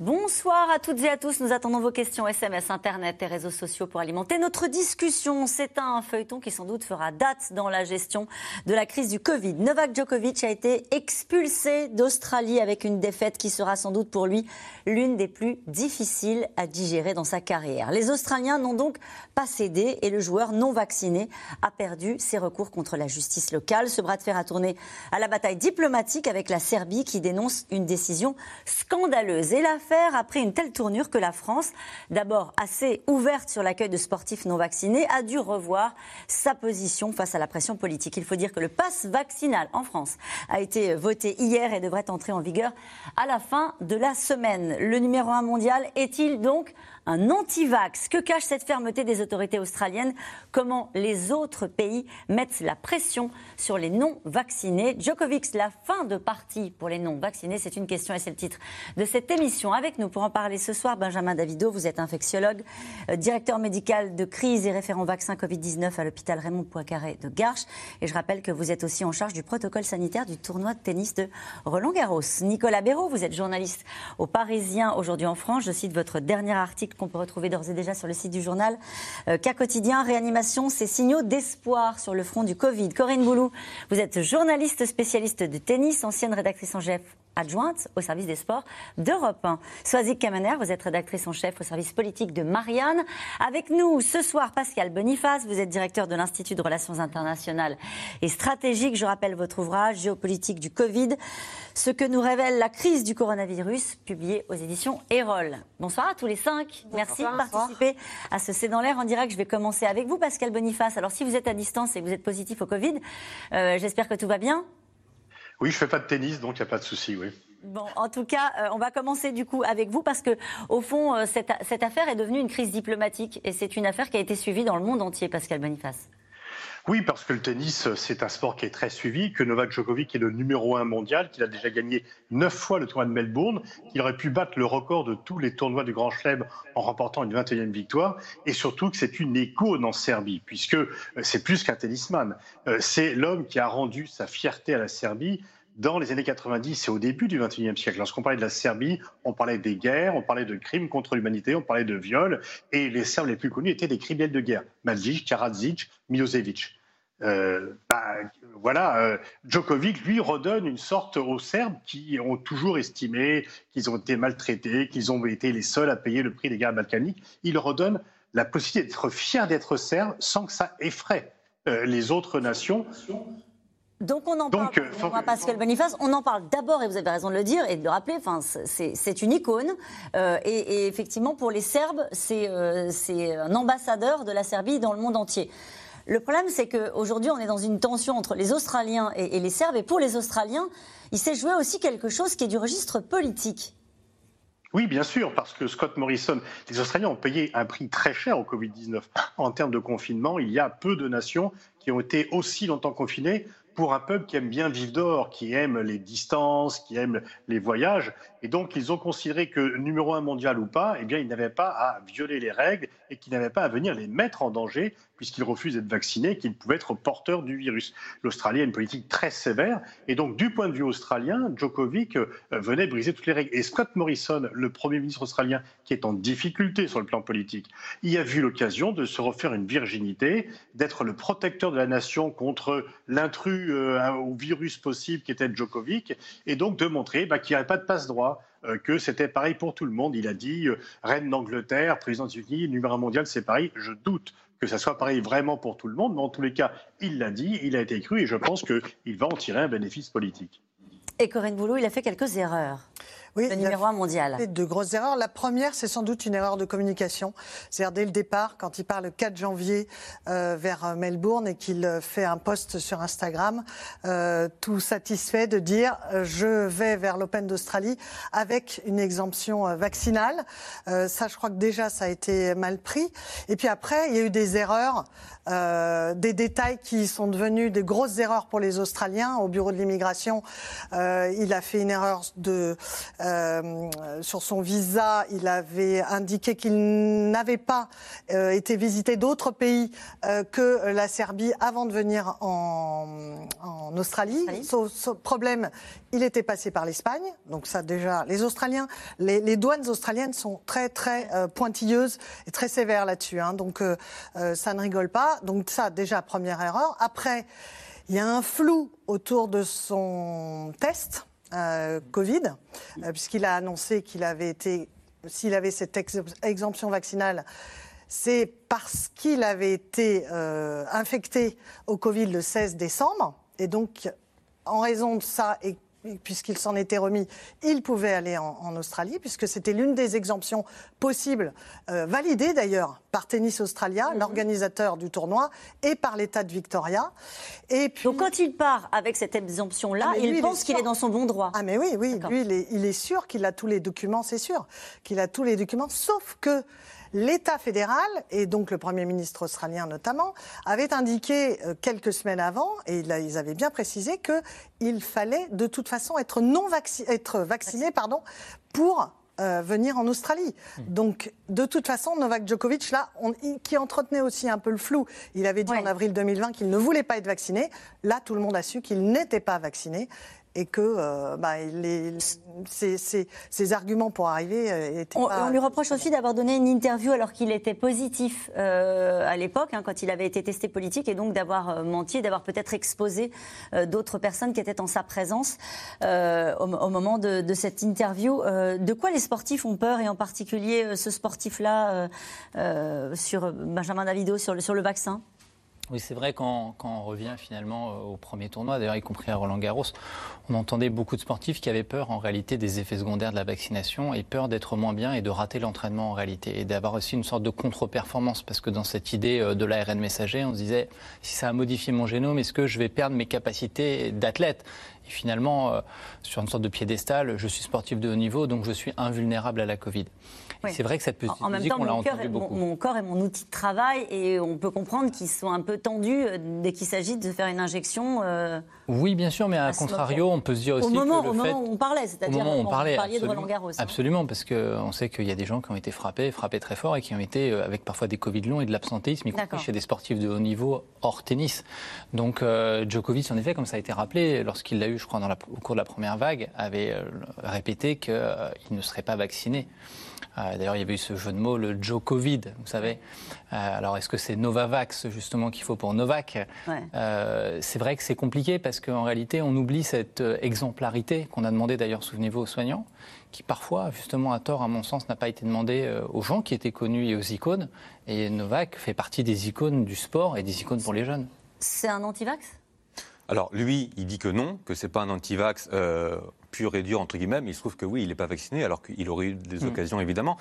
Bonsoir à toutes et à tous. Nous attendons vos questions SMS, Internet et réseaux sociaux pour alimenter notre discussion. C'est un feuilleton qui sans doute fera date dans la gestion de la crise du Covid. Novak Djokovic a été expulsé d'Australie avec une défaite qui sera sans doute pour lui l'une des plus difficiles à digérer dans sa carrière. Les Australiens n'ont donc pas cédé et le joueur non vacciné a perdu ses recours contre la justice locale. Ce bras de fer a tourné à la bataille diplomatique avec la Serbie qui dénonce une décision scandaleuse. Et la a pris une telle tournure que la France, d'abord assez ouverte sur l'accueil de sportifs non vaccinés, a dû revoir sa position face à la pression politique. Il faut dire que le pass vaccinal en France a été voté hier et devrait entrer en vigueur à la fin de la semaine. Le numéro un mondial est-il donc un anti-vax. Que cache cette fermeté des autorités australiennes? Comment les autres pays mettent la pression sur les non-vaccinés? Djokovic, la fin de partie pour les non-vaccinés, c'est une question et c'est le titre de cette émission. Avec nous pour en parler ce soir, Benjamin Davido, vous êtes infectiologue, euh, directeur médical de crise et référent vaccin Covid-19 à l'hôpital Raymond Poincaré de Garches. Et je rappelle que vous êtes aussi en charge du protocole sanitaire du tournoi de tennis de Roland Garros. Nicolas Béraud, vous êtes journaliste au Parisien aujourd'hui en France. Je cite votre dernier article qu'on peut retrouver d'ores et déjà sur le site du journal. Euh, cas quotidien, réanimation, ces signaux d'espoir sur le front du Covid. Corinne Boulou, vous êtes journaliste spécialiste de tennis, ancienne rédactrice en chef adjointe au service des sports d'Europe 1. Soazic Kamener, vous êtes rédactrice en chef au service politique de Marianne. Avec nous ce soir, Pascal Boniface, vous êtes directeur de l'Institut de Relations internationales et stratégiques. Je rappelle votre ouvrage Géopolitique du Covid, ce que nous révèle la crise du coronavirus, publié aux éditions Erol. Bonsoir à tous les cinq. Merci de participer à ce C'est dans l'air en direct. Je vais commencer avec vous, Pascal Boniface. Alors, si vous êtes à distance et que vous êtes positif au Covid, euh, j'espère que tout va bien. Oui, je fais pas de tennis, donc il n'y a pas de souci, oui. Bon, en tout cas, euh, on va commencer du coup avec vous parce que, au fond, euh, cette, cette affaire est devenue une crise diplomatique et c'est une affaire qui a été suivie dans le monde entier, Pascal Boniface. Oui, parce que le tennis, c'est un sport qui est très suivi, que Novak Djokovic est le numéro un mondial, qu'il a déjà gagné neuf fois le tournoi de Melbourne, qu'il aurait pu battre le record de tous les tournois du Grand Chelem en remportant une 21e victoire, et surtout que c'est une icône en Serbie, puisque euh, c'est plus qu'un tennisman. Euh, c'est l'homme qui a rendu sa fierté à la Serbie dans les années 90 et au début du 21e siècle. Lorsqu'on parlait de la Serbie, on parlait des guerres, on parlait de crimes contre l'humanité, on parlait de viols, et les Serbes les plus connus étaient des criminels de guerre. Mladic, Karadzic, Milosevic. Euh, bah, voilà, euh, Djokovic, lui, redonne une sorte aux Serbes qui ont toujours estimé qu'ils ont été maltraités, qu'ils ont été les seuls à payer le prix des guerres balkaniques. Il redonne la possibilité d'être fier d'être serbe sans que ça effraie euh, les autres nations. Donc on en parle, on Pascal Boniface, on en parle d'abord, et vous avez raison de le dire et de le rappeler, enfin, c'est une icône. et, effectivement, pour les Serbes, c'est un ambassadeur de la Serbie dans le monde entier. Le problème, c'est qu'aujourd'hui, on est dans une tension entre les Australiens et, les Serbes. Et pour les Australiens, il s'est joué aussi quelque chose qui est du registre politique. Oui, bien sûr, parce que Scott Morrison, les Australiens ont payé un prix très cher au Covid-19. En termes de confinement, il y a peu de nations qui ont été aussi longtemps confinées pour un peuple qui aime bien vivre dehors, qui aime les distances, qui aime les voyages. Et donc, ils ont considéré que, numéro un mondial ou pas, eh bien, ils n'avaient pas à violer les règles et qu'ils n'avaient pas à venir les mettre en danger, puisqu'ils refusent d'être vaccinés, qu'ils pouvaient être porteurs du virus. L'Australie a une politique très sévère. Et donc, du point de vue australien, Djokovic euh, venait briser toutes les règles. Et Scott Morrison, le Premier ministre australien, qui est en difficulté sur le plan politique, il a vu l'occasion de se refaire une virginité, d'être le protecteur de la nation contre l'intrus euh, au virus possible qui était Djokovic, et donc de montrer bah, qu'il n'y avait pas de passe-droit que c'était pareil pour tout le monde. Il a dit euh, reine d'Angleterre, président des Unis, numéro un mondial, c'est pareil. Je doute que ça soit pareil vraiment pour tout le monde, mais en tous les cas, il l'a dit, il a été cru et je pense qu'il va en tirer un bénéfice politique. Et Corinne Boulot, il a fait quelques erreurs oui, le numéro un mondial. De grosses erreurs. La première, c'est sans doute une erreur de communication. C'est-à-dire dès le départ, quand il part le 4 janvier euh, vers euh, Melbourne et qu'il euh, fait un post sur Instagram, tout satisfait de dire je vais vers l'Open d'Australie avec une exemption vaccinale. ça, je crois que déjà, ça a été mal pris. Et puis après, il y a eu des erreurs. des détails qui sont devenus des grosses erreurs pour les Australiens. Au bureau de l'immigration, il a fait une erreur de sur son visa, il avait indiqué qu'il n'avait pas été visiter d'autres pays que la Serbie avant de venir en, Australie. Son, problème, il était passé par l'Espagne. Donc ça déjà, les Australiens, les, douanes australiennes sont très très pointilleuses et très sévères là-dessus. Hein. donc ça ne rigole pas. Donc ça déjà première erreur. Après. Il y a un flou autour de son test euh, Covid, euh, puisqu'il a annoncé qu'il avait été, s'il avait cette exemption vaccinale, c'est parce qu'il avait été euh, infecté au Covid le 16 décembre. Et donc, en raison de ça, et puisqu'il s'en était remis, il pouvait aller en, Australie, puisque c'était l'une des exemptions possibles, euh, validées d'ailleurs par Tennis Australia, mhm. l'organisateur du tournoi, et par l'État de Victoria. Et puis... Donc quand il part avec cette exemption-là, ah, il pense qu'il est dans son bon droit. Ah mais oui, oui, lui, il est, il est sûr qu'il a tous les documents, c'est sûr, qu'il a tous les documents, sauf que L'État fédéral, et donc le Premier ministre australien notamment, avait indiqué euh, quelques semaines avant, et ils avaient bien précisé qu'il fallait de toute façon être, non être vacciné pardon, pour euh, venir en Australie. Mmh. Donc, de toute façon, Novak Djokovic, là, qui entretenait aussi un peu le flou, il avait dit en avril 2020 qu'il ne voulait pas être vacciné. Là, tout le monde a su qu'il n'était pas vacciné et que euh, bah, ces, arguments pour arriver euh, étaient on, pas... On lui reproche aussi d'avoir donné une interview alors qu'il était positif euh, à l'époque, hein, quand il avait été testé politique, et donc d'avoir menti, d'avoir peut-être exposé d'autres personnes qui étaient en sa présence au, moment de, cette interview. de quoi les sportifs ont peur, et en particulier ce sportif-là sur Benjamin Davido, sur le, sur le vaccin? Oui, c'est vrai, quand, on revient finalement euh, au premier tournoi, d'ailleurs y compris à Roland Garros, on entendait beaucoup de sportifs qui avaient peur en réalité des effets secondaires de la vaccination et peur d'être moins bien et de rater l'entraînement en réalité et d'avoir aussi une sorte de contre-performance parce que dans cette idée euh, de l'ARN messager, on se disait si ça a modifié mon génome, est-ce que je vais perdre mes capacités d'athlète? Et finalement, euh, sur une sorte de piédestal, je suis sportif de haut niveau, donc je suis invulnérable à la Covid. C'est vrai que cette petite en musique, on l'a entendu beaucoup. Mon, corps est mon outil de travail et on peut comprendre qu'ils sont un peu tendus euh, dès qu'il s'agit de faire une injection. Euh, oui, bien sûr, mais à, contrario, on peut se dire aussi au moment, que le au fait... moment où on parlait, c'est-à-dire on, parlait, de Roland Garros. Hein. Absolument, parce qu'on sait qu'il y a des gens qui ont été frappés, frappés très fort et qui ont été avec parfois des Covid longs et de l'absentéisme, y compris chez des sportifs de haut niveau hors tennis. Donc Djokovic, en effet, comme ça a été rappelé, lorsqu'il l'a eu, je crois, dans la, au cours de la première vague, avait répété qu'il ne serait pas vacciné. Euh, d'ailleurs, il y avait eu ce jeu de mots, le Joe Covid, vous savez. Euh, alors, est-ce que c'est Novavax, justement, qu'il faut pour Novak? Euh, C'est vrai que c'est compliqué parce qu'en réalité, on oublie cette exemplarité qu'on a demandé, d'ailleurs, souvenez-vous, aux soignants, qui parfois, justement, à tort, à mon sens, n'a pas été demandé aux gens qui étaient connus et aux icônes. Et Novak fait partie des icônes du sport et des icônes pour les jeunes. C'est un anti-vax? Alors lui, il dit que non, que c'est pas un anti-vax pur et dur, entre guillemets, mais il se trouve que oui, il n'est pas vacciné, alors qu'il aurait eu des mm. occasions, évidemment.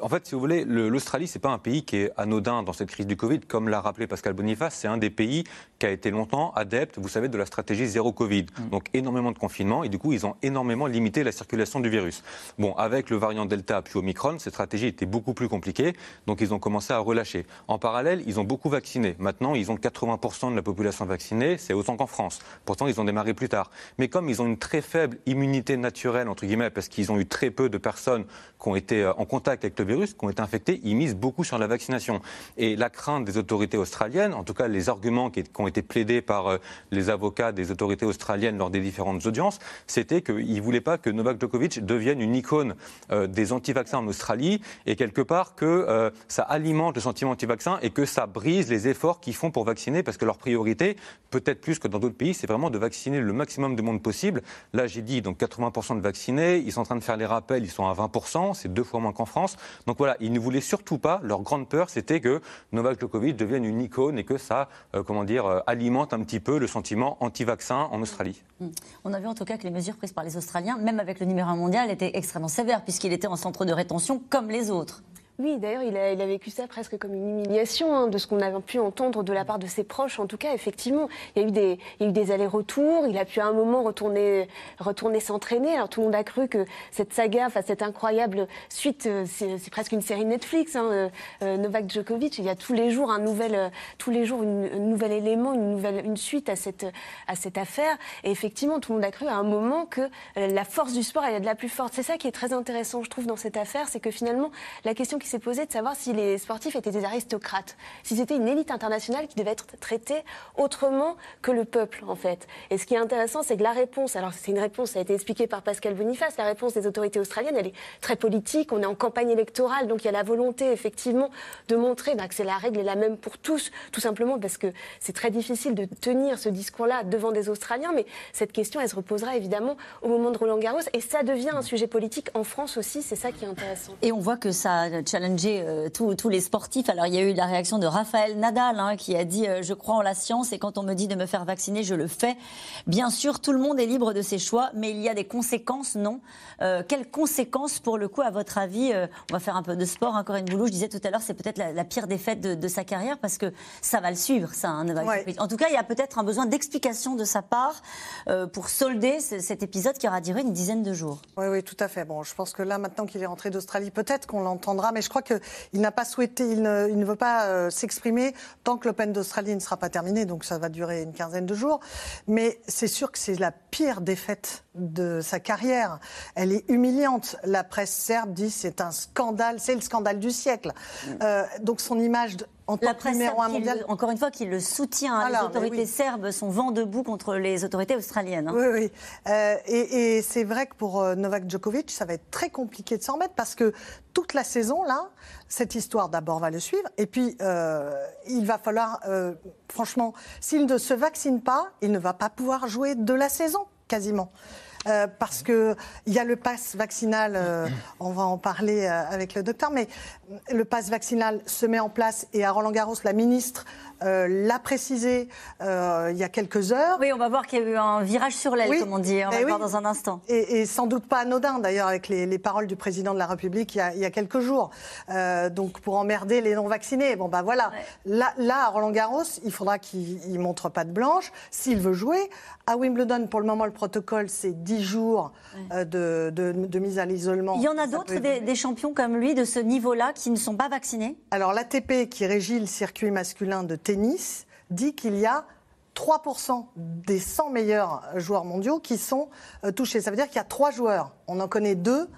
en fait, si vous voulez, l'Australie, ce n'est pas un pays qui est anodin dans cette crise du Covid. Comme l'a rappelé Pascal Boniface, c'est un des pays qui a été longtemps adepte, vous savez, de la stratégie zéro Covid. Mm. Donc énormément de confinement, et du coup, ils ont énormément limité la circulation du virus. Bon, avec le variant Delta puis Omicron, cette stratégie était beaucoup plus compliquée, donc ils ont commencé à relâcher. En parallèle, ils ont beaucoup vacciné. Maintenant, ils ont 80% de la population vaccinée, c'est autant qu'en France. Pourtant, ils ont démarré plus tard. Mais comme ils ont une très faible immunité naturelle, entre guillemets, parce qu'ils ont eu très peu de personnes qui ont été euh, en contact avec le virus, qui ont été infectées, ils misent beaucoup sur la vaccination. Et la crainte des autorités australiennes, en tout cas les arguments qui, ont été plaidés par euh, les avocats des autorités australiennes lors des différentes audiences, c'était qu'ils ne voulaient pas que Novak Djokovic devienne une icône euh, des anti-vaccins en Australie et quelque part que ça alimente le sentiment anti-vaccin et que ça brise les efforts qu'ils font pour vacciner parce que leur priorité, peut-être plus que dans d'autres pays, c'est vraiment de vacciner le maximum de monde possible. Là, j'ai dit donc 80% de vaccinés. Ils sont en train de faire les rappels, ils sont à 20%, c'est deux fois moins qu'en France. Donc voilà, ils ne voulaient surtout pas, leur grande peur, c'était que Novak Djokovic devienne une icône et que ça, euh, comment dire, euh, alimente un petit peu le sentiment anti-vaccin en Australie. Hmm. On a vu en tout cas que les mesures prises par les Australiens, même avec le numéro 1 mondial, étaient extrêmement sévères, puisqu'il était en centre de rétention comme les autres. Oui, d'ailleurs, il a, vécu ça presque comme une humiliation hein, de ce qu'on a pu entendre de la part de ses proches. En tout cas, effectivement, il y a eu des, allers-retours. Il a pu à un moment retourner, s'entraîner. Alors tout le monde a cru que cette saga, enfin cette incroyable suite, euh, c'est presque une série Netflix. Hein, euh, euh, Novak Djokovic, il y a tous les jours un nouvel, tous les jours un nouvel élément, une nouvelle, une suite à cette affaire. Et effectivement, tout le monde a cru à un moment que la force du sport, elle est de la plus forte. C'est ça qui est très intéressant, je trouve, dans cette affaire, c'est que finalement, la question qui s'est posée de savoir si les sportifs étaient des aristocrates, si c'était une élite internationale qui devait être traitée autrement que le peuple, en fait. Et ce qui est intéressant, c'est que la réponse, alors c'est une réponse, ça a été expliqué par Pascal Boniface, la réponse des autorités australiennes, elle est très politique, on est en campagne électorale, donc il y a la volonté, effectivement, de montrer bah, que c'est la règle est la même pour tous, tout simplement parce que c'est très difficile de tenir ce discours-là devant des Australiens, mais cette question, elle se reposera évidemment au moment de Roland Garros, et ça devient un sujet politique en France aussi, c'est ça qui est intéressant. Et on voit que ça a challengé euh, tous, les sportifs. Alors il y a eu la réaction de Raphaël Nadal hein, qui a dit euh, Je crois en la science et quand on me dit de me faire vacciner, je le fais. Bien sûr, tout le monde est libre de ses choix, mais il y a des conséquences, non? Euh, Quelles conséquences, pour le coup, à votre avis On va faire un peu de sport. Hein, Corinne Boulou, je disais tout à l'heure, c'est peut-être la, pire défaite de, sa carrière parce que ça va le suivre, ça. Hein, en tout cas, il y a peut-être un besoin d'explication de sa part pour solder cet épisode qui aura duré une dizaine de jours. Oui, oui, tout à fait. Bon, je pense que là, maintenant qu'il est rentré d'Australie, peut-être qu'on l'entendra, mais je crois qu'il n'a pas souhaité, il ne, veut pas euh, s'exprimer tant que l'Open d'Australie ne sera pas terminé, donc ça va durer une quinzaine de jours. Mais c'est sûr que c'est la pire défaite de sa carrière. Elle est humiliante. La presse serbe dit c'est un scandale, c'est le scandale du siècle. Mm. Euh, donc son image en tant que numéro un mondial. encore une fois, qu'il le soutient. les autorités serbes sont vent debout contre les autorités australiennes. Hein. Oui, oui. Euh, et, c'est vrai que pour euh, Novak Djokovic, ça va être très compliqué de s'en remettre parce que toute la saison, là, cette histoire d'abord va le suivre. Et puis, il va falloir, franchement, s'il ne se vaccine pas, il ne va pas pouvoir jouer de la saison quasiment. Euh, parce que il y a le pass vaccinal, euh, on va en parler euh, avec le docteur, mais le pass vaccinal se met en place et à Roland Garros, la ministre euh, l'a précisé euh, il y a quelques heures. Oui, on va voir qu'il y a eu un virage sur l'aile, comme on dit. On va eh voir dans un instant. Et, sans doute pas anodin, d'ailleurs, avec les, paroles du président de la République il y a, quelques jours. Euh, donc, pour emmerder les non-vaccinés. Bon, ben voilà. Là, là, à Roland-Garros, il faudra qu'il montre pas de blanche s'il veut jouer. À Wimbledon, pour le moment, le protocole, c'est 10 jours de, mise à l'isolement. Il y en a d'autres, des, des, champions comme lui, de ce niveau-là, qui ne sont pas vaccinés? Alors, l'ATP, qui régit le circuit masculin de tennis, tennis dit qu'il y a 3% des 100 meilleurs joueurs mondiaux qui sont euh, touchés. Ça veut dire qu'il y a trois joueurs. On en connaît deux.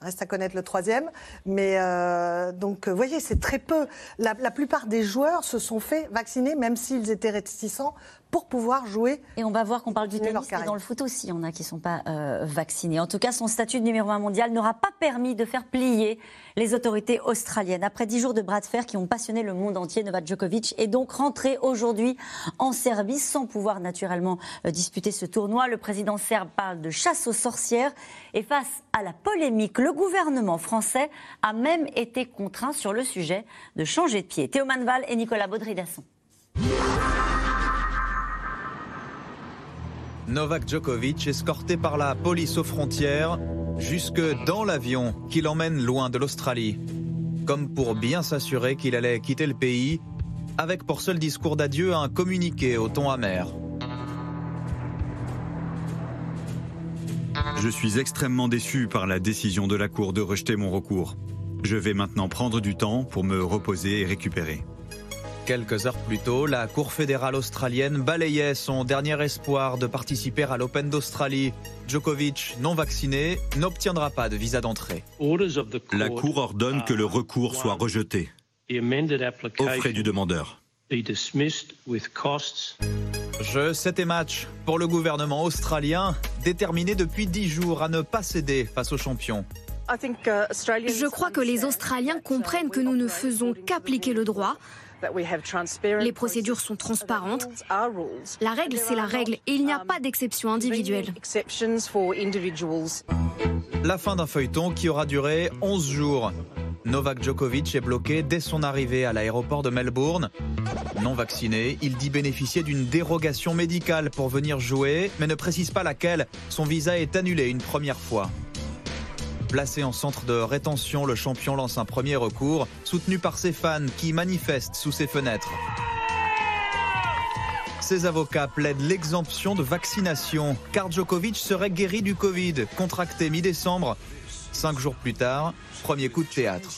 Reste à connaître le troisième. Mais euh, donc, vous voyez, c'est très peu. La, plupart des joueurs se sont fait vacciner, même s'ils étaient réticents pour pouvoir jouer. Et on va voir qu'on parle du tennis, mais dans le foot aussi, il y en a qui ne sont pas euh, vaccinés. En tout cas, son statut de numéro un mondial n'aura pas permis de faire plier les autorités australiennes. Après dix jours de bras de fer qui ont passionné le monde entier, Novak Djokovic est donc rentré aujourd'hui en Serbie sans pouvoir naturellement euh, disputer ce tournoi. Le président serbe parle de chasse aux sorcières et face à la polémique, le gouvernement français a même été contraint sur le sujet de changer de pied. Théo Manval et Nicolas Baudry-Dasson. Novak Djokovic escorté par la police aux frontières jusque dans l'avion qui l'emmène loin de l'Australie. Comme pour bien s'assurer qu'il allait quitter le pays, avec pour seul discours d'adieu un communiqué au ton amer. Je suis extrêmement déçu par la décision de la Cour de rejeter mon recours. Je vais maintenant prendre du temps pour me reposer et récupérer. Quelques heures plus tôt, la Cour fédérale australienne balayait son dernier espoir de participer à l'Open d'Australie. Djokovic, non vacciné, n'obtiendra pas de visa d'entrée. La Cour ordonne que le recours soit rejeté aux frais du demandeur. Jeu 7 et match pour le gouvernement australien, déterminé depuis 10 jours à ne pas céder face aux champions. Je crois que les Australiens comprennent que nous ne faisons qu'appliquer le droit. Les procédures sont transparentes. La règle, c'est la règle et il n'y a um, pas d'exception individuelle. La fin d'un feuilleton qui aura duré 11 jours. Novak Djokovic est bloqué dès son arrivée à l'aéroport de Melbourne. Non vacciné, il dit bénéficier d'une dérogation médicale pour venir jouer, mais ne précise pas laquelle. Son visa est annulé une première fois. Placé en centre de rétention, le champion lance un premier recours, soutenu par ses fans qui manifestent sous ses fenêtres. Ses avocats plaident l'exemption de vaccination, car Djokovic serait guéri du Covid, contracté mi-décembre. Cinq jours plus tard, premier coup de théâtre.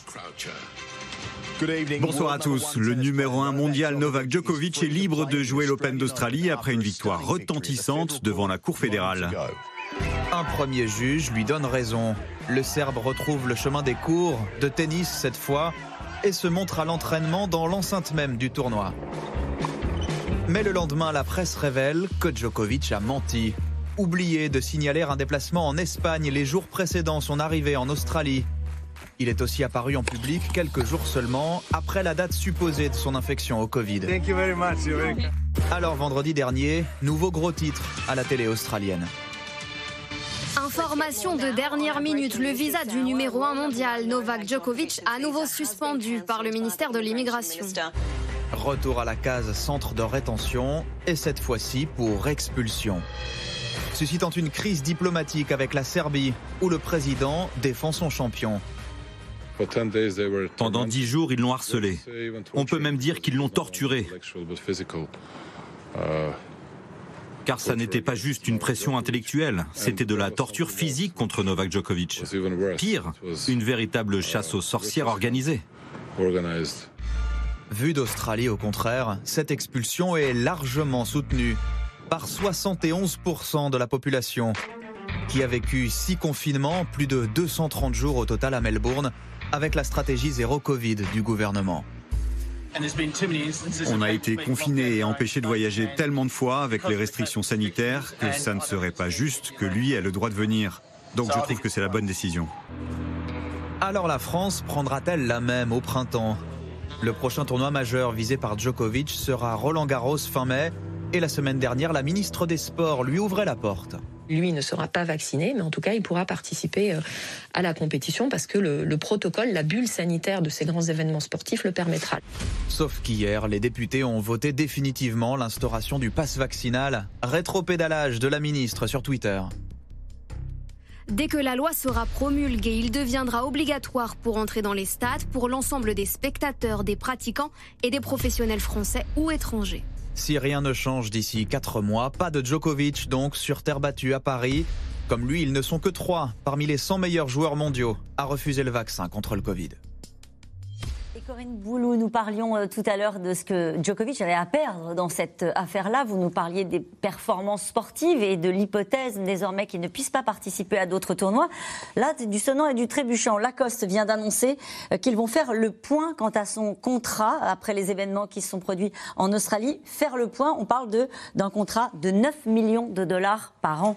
Bonsoir à tous. Le numéro 1 mondial Novak Djokovic est libre de jouer l'Open d'Australie après une victoire retentissante devant la Cour fédérale. Un premier juge lui donne raison. Le Serbe retrouve le chemin des cours, de tennis cette fois, et se montre à l'entraînement dans l'enceinte même du tournoi. Mais le lendemain, la presse révèle que Djokovic a menti. Oublié de signaler un déplacement en Espagne les jours précédant son arrivée en Australie. Il est aussi apparu en public quelques jours seulement après la date supposée de son infection au Covid. Alors vendredi dernier, nouveau gros titre à la télé australienne. Information de dernière minute, le visa du numéro 1 mondial Novak Djokovic à nouveau suspendu par le ministère de l'Immigration. Retour à la case centre de rétention et cette fois-ci pour expulsion. Suscitant une crise diplomatique avec la Serbie où le président défend son champion. Pendant dix jours, ils l'ont harcelé. On peut même dire qu'ils l'ont torturé. Car ça n'était pas juste une pression intellectuelle, c'était de la torture physique contre Novak Djokovic. Pire, une véritable chasse aux sorcières organisée. Vu d'Australie, au contraire, cette expulsion est largement soutenue par 71% de la population, qui a vécu six confinements, plus de 230 jours au total à Melbourne, avec la stratégie zéro Covid du gouvernement. On a été confinés et empêchés de voyager tellement de fois avec les restrictions sanitaires que ça ne serait pas juste que lui ait le droit de venir. Donc je trouve que c'est la bonne décision. Alors la France prendra-t-elle la même au printemps? Le prochain tournoi majeur visé par Djokovic sera Roland Garros fin mai et la semaine dernière, la ministre des Sports lui ouvrait la porte lui ne sera pas vacciné, mais en tout cas, il pourra participer euh, à la compétition parce que le, protocole, la bulle sanitaire de ces grands événements sportifs le permettra. Sauf qu'hier, les députés ont voté définitivement l'instauration du pass vaccinal. Rétropédalage de la ministre sur Twitter. Dès que la loi sera promulguée, il deviendra obligatoire pour entrer dans les stades pour l'ensemble des spectateurs, des pratiquants et des professionnels français ou étrangers. Si rien ne change d'ici 4 mois, pas de Djokovic donc sur terre battue à Paris. Comme lui, ils ne sont que 3 parmi les 100 meilleurs joueurs mondiaux à refuser le vaccin contre le Covid. Corinne Boulou, nous parlions euh, tout à l'heure de ce que Djokovic avait à perdre dans cette euh, affaire-là. Vous nous parliez des performances sportives et de l'hypothèse désormais qu'il ne puisse pas participer à d'autres tournois. Là, du sonnant et du trébuchant. Lacoste vient d'annoncer euh, qu'ils vont faire le point quant à son contrat après les événements qui se sont produits en Australie. Faire le point, on parle d'un contrat de 9 millions de dollars par an.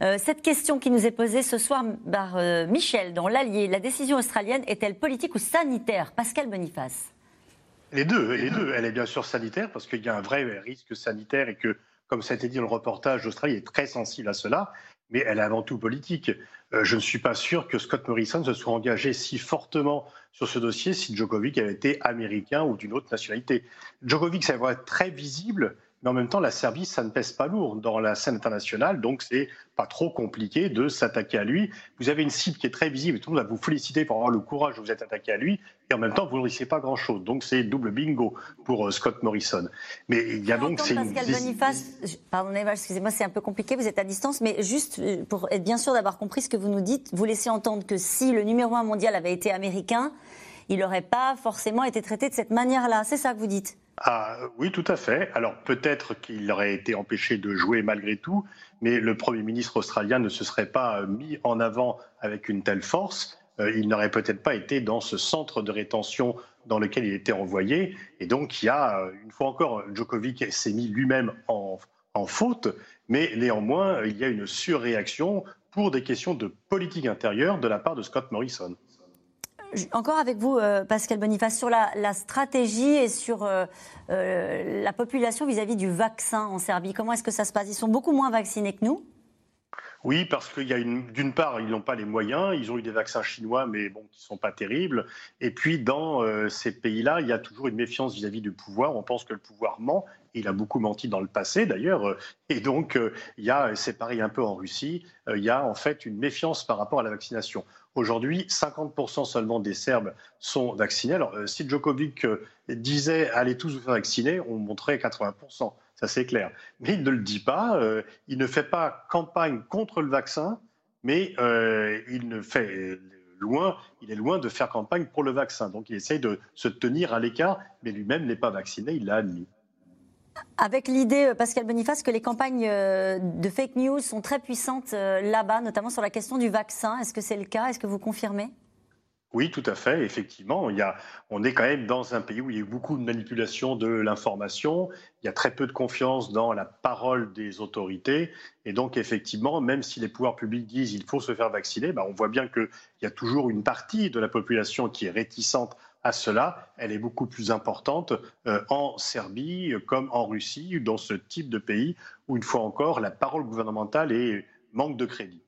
cette question qui nous est posée ce soir par Michel dans l'Allier, la décision australienne est-elle politique ou sanitaire? Pascal Boniface. Les deux, les deux. Elle est bien sûr sanitaire parce qu'il y a un vrai risque sanitaire et que, comme ça a été dit dans le reportage, l'Australie est très sensible à cela, mais elle est avant tout politique. Euh, je ne suis pas sûr que Scott Morrison se soit engagé si fortement sur ce dossier si Djokovic avait été américain ou d'une autre nationalité. Djokovic, ça va être très visible mais en même temps, la Serbie, ça ne pèse pas lourd dans la scène internationale, donc c'est pas trop compliqué de s'attaquer à lui. Vous avez une cible qui est très visible, tout le monde va vous féliciter pour avoir le courage de vous être attaqué à lui, et en même temps, vous ne risquez pas grand-chose. Donc c'est double bingo pour euh, Scott Morrison. Mais il y a donc... c'est Pascal Boniface, pardonnez-moi, excusez-moi, c'est un peu compliqué, vous êtes à distance, mais juste euh, pour être bien sûr d'avoir compris ce que vous nous dites, vous laissez entendre que si le numéro un mondial avait été américain, il n'aurait pas forcément été traité de cette manière-là. C'est ça que vous dites? Ah, oui, tout à fait. Alors peut-être qu'il aurait été empêché de jouer malgré tout, mais le Premier ministre australien ne se serait pas mis en avant avec une telle force. Euh, il n'aurait peut-être pas été dans ce centre de rétention dans lequel il était envoyé. Et donc il y a, euh, une fois encore, Djokovic s'est mis lui-même en faute, mais néanmoins, il y a une surréaction pour des questions de politique intérieure de la part de Scott Morrison encore avec vous, euh, Pascal Boniface, sur la, stratégie et sur euh, euh, la population vis-à-vis du vaccin en Serbie. Comment est-ce que ça se passe? Ils sont beaucoup moins vaccinés que nous Oui, parce qu'il y a une, d'une part, ils n'ont pas les moyens, ils ont eu des vaccins chinois, mais bon, qui sont pas terribles. Et puis, dans ces pays-là, il y a toujours une méfiance vis-à-vis du pouvoir. On pense que le pouvoir ment. Il a beaucoup menti dans le passé, d'ailleurs. Et donc, euh, il y a, c'est pareil un peu en Russie, euh, il y a en fait une méfiance par rapport à la vaccination. Aujourd'hui, 50% seulement des Serbes sont vaccinés. Alors, si Djokovic disait allez tous vous faire vacciner, on montrait 80% ça c'est clair. Mais il ne le dit pas, euh, il ne fait pas campagne contre le vaccin, mais euh, il ne fait loin, il est loin de faire campagne pour le vaccin. Donc il essaye de se tenir à l'écart, mais lui-même n'est pas vacciné, il l'a admis. Avec l'idée, euh, Pascal Boniface, que les campagnes de fake news sont très puissantes là-bas, notamment sur la question du vaccin. Est-ce que c'est le cas? Est-ce que vous confirmez? Oui, tout à fait. Effectivement, on est quand même dans un pays où il y a eu beaucoup de manipulation de l'information. Il y a très peu de confiance dans la parole des autorités. Et donc, effectivement, même si les pouvoirs publics disent qu'il faut se faire vacciner, ben, on voit bien qu'il y a toujours une partie de la population qui est réticente à cela. Elle est beaucoup plus importante euh, en Serbie comme en Russie, dans ce type de pays où, une fois encore, la parole gouvernementale est, manque de crédit.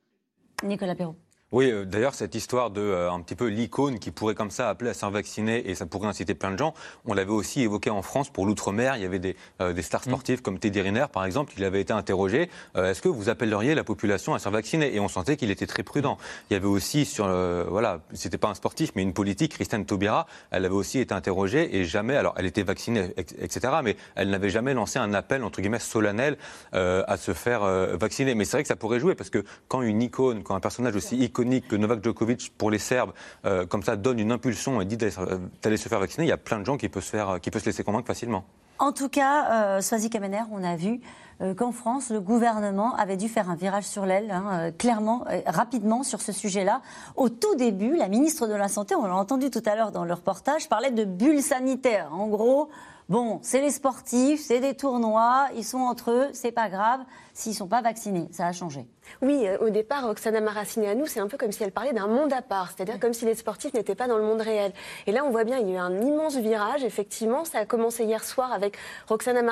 Nicolas Perrault. Oui, euh, d'ailleurs, cette histoire de euh, un petit peu l'icône qui pourrait comme ça appeler à se vacciner et ça pourrait inciter plein de gens, on l'avait aussi évoqué en France pour l'outre-mer. Il y avait des, euh, des stars mm. sportives comme Teddy Riner, par exemple, il avait été interrogé est-ce que vous appelleriez la population à se vacciner Et on sentait qu'il était très prudent. Il y avait aussi sur, voilà, c'était pas un sportif, mais une politique, Christiane Taubira, elle avait aussi été interrogée et jamais, alors elle était vaccinée, etc., mais elle n'avait jamais lancé un appel entre guillemets solennel à se faire vacciner. Mais c'est vrai que ça pourrait jouer parce que quand une icône, quand un personnage aussi que Novak Djokovic pour les Serbes, euh, comme ça, donne une impulsion et dit d'aller se faire vacciner, il y a plein de gens qui peuvent se, faire, qui peuvent se laisser convaincre facilement. En tout cas, euh, Kamener, on a vu euh, qu'en France, le gouvernement avait dû faire un virage sur l'aile, hein, euh, clairement, rapidement sur ce sujet-là. Au tout début, la ministre de la Santé, on l'a entendu tout à l'heure dans le reportage, parlait de bulle sanitaire. En gros, bon, c'est les sportifs, c'est des tournois, ils sont entre eux, c'est pas grave s'ils sont pas vaccinés. Ça a changé. Oui, euh, au départ, Roxana nous, c'est un peu comme si elle parlait d'un monde à part, c'est-à-dire comme si les sportifs n'étaient pas dans le monde réel. Et là, on voit bien, il y a eu un immense virage, effectivement. Ça a commencé hier soir avec Roxana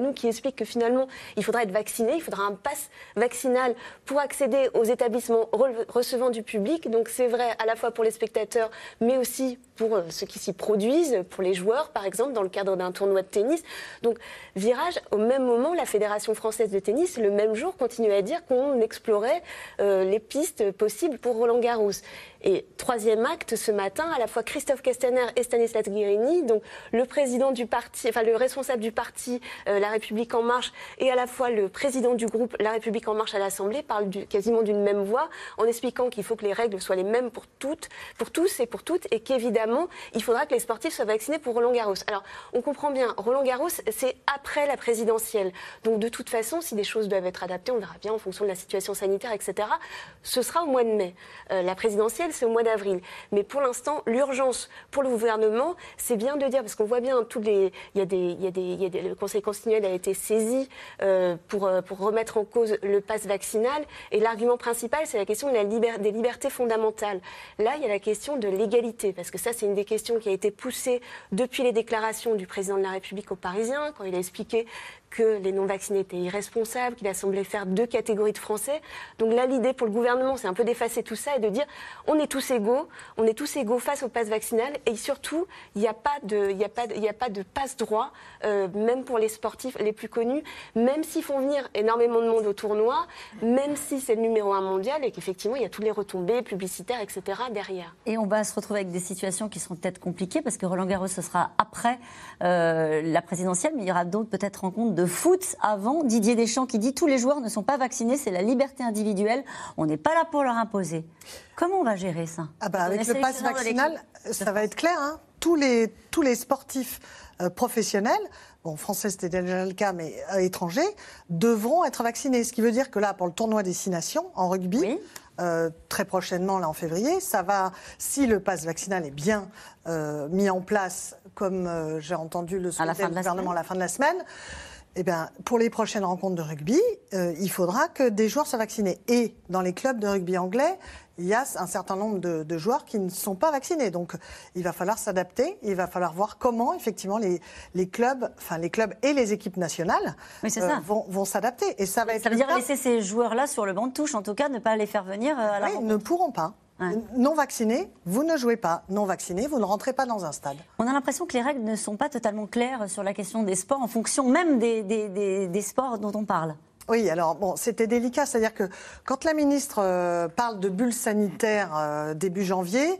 nous qui explique que finalement, il faudra être vacciné, il faudra un pass vaccinal pour accéder aux établissements recevant du public. Donc c'est vrai à la fois pour les spectateurs, mais aussi pour euh, ceux qui s'y produisent, pour les joueurs, par exemple, dans le cadre d'un tournoi de tennis. Donc virage, au même moment, la Fédération française de tennis, le même jour, continue à dire qu'on explorait euh, les pistes possibles pour Roland Garros. Et troisième acte ce matin, à la fois Christophe Castaner et Stanislas Guérini, donc le président du parti, enfin le responsable du parti euh, La République en Marche et à la fois le président du groupe La République en Marche à l'Assemblée parlent quasiment d'une même voix en expliquant qu'il faut que les règles soient les mêmes pour toutes, pour tous et pour toutes et qu'évidemment il faudra que les sportifs soient vaccinés pour Roland Garros. Alors on comprend bien, Roland Garros c'est après la présidentielle, donc de toute façon si des choses doivent être adaptées, on verra bien en fonction de la situation sanitaire, etc. Ce sera au mois de mai. Euh, la présidentielle c'est au mois d'avril. Mais pour l'instant, l'urgence pour le gouvernement, c'est bien de dire, parce qu'on voit bien, tous les, il y a des, il y a des, le Conseil constitutionnel a été saisi euh, pour, euh, pour remettre en cause le pass vaccinal. Et l'argument principal, c'est la question de la des libertés fondamentales. Là, il y a la question de l'égalité, parce que ça, c'est une des questions qui a été poussée depuis les déclarations du président de la République aux Parisiens, quand il a expliqué que les non-vaccinés étaient irresponsables, qu'il a semblé faire deux catégories de Français. Donc là, l'idée pour le gouvernement, c'est un peu d'effacer tout ça et de dire on est tous égaux, on est tous égaux face au passe vaccinal et surtout, il n'y a pas de, de passe droit, euh, même pour les sportifs les plus connus, même s'ils font venir énormément de monde au tournoi, même si c'est le numéro un mondial et qu'effectivement, il y a toutes les retombées publicitaires, etc. derrière. Et on va se retrouver avec des situations qui seront peut-être compliquées parce que Roland Garros, ce sera après euh, la présidentielle, mais il y aura d'autres peut-être rencontres de de foot avant. Didier Deschamps qui dit tous les joueurs ne sont pas vaccinés, c'est la liberté individuelle. On n'est pas là pour leur imposer. Comment on va gérer ça? Ah bah Avec le pass vaccinal, ça va être clair. Hein. tous, les, tous les sportifs euh, professionnels bon, français c'était déjà le cas, mais euh, étrangers, devront être vaccinés. Ce qui veut dire que là, pour le tournoi Destination en rugby, euh, très prochainement, là en février, ça va, si le pass vaccinal est bien mis en place, comme j'ai entendu le souhaiter le gouvernement à la fin de la semaine, eh bien, pour les prochaines rencontres de rugby, euh, il faudra que des joueurs soient vaccinés. Et dans les clubs de rugby anglais, il y a un certain nombre de, joueurs qui ne sont pas vaccinés. Donc, il va falloir s'adapter. Il va falloir voir comment, effectivement, les, les, clubs, enfin les clubs et les équipes nationales euh, vont, vont s'adapter. Et ça va être. Ça veut dire laisser ces joueurs-là sur le banc de touche, en tout cas, ne pas les faire venir euh, à la. Oui, ils ne pourront pas. Non vacciné, vous ne jouez pas. Non vacciné, vous ne rentrez pas dans un stade. On a l'impression que les règles ne sont pas totalement claires sur la question des sports en fonction même des, des, sports dont on parle. Oui, alors bon, c'était délicat, c'est-à-dire que quand la ministre euh, parle de bulle sanitaire euh, début janvier,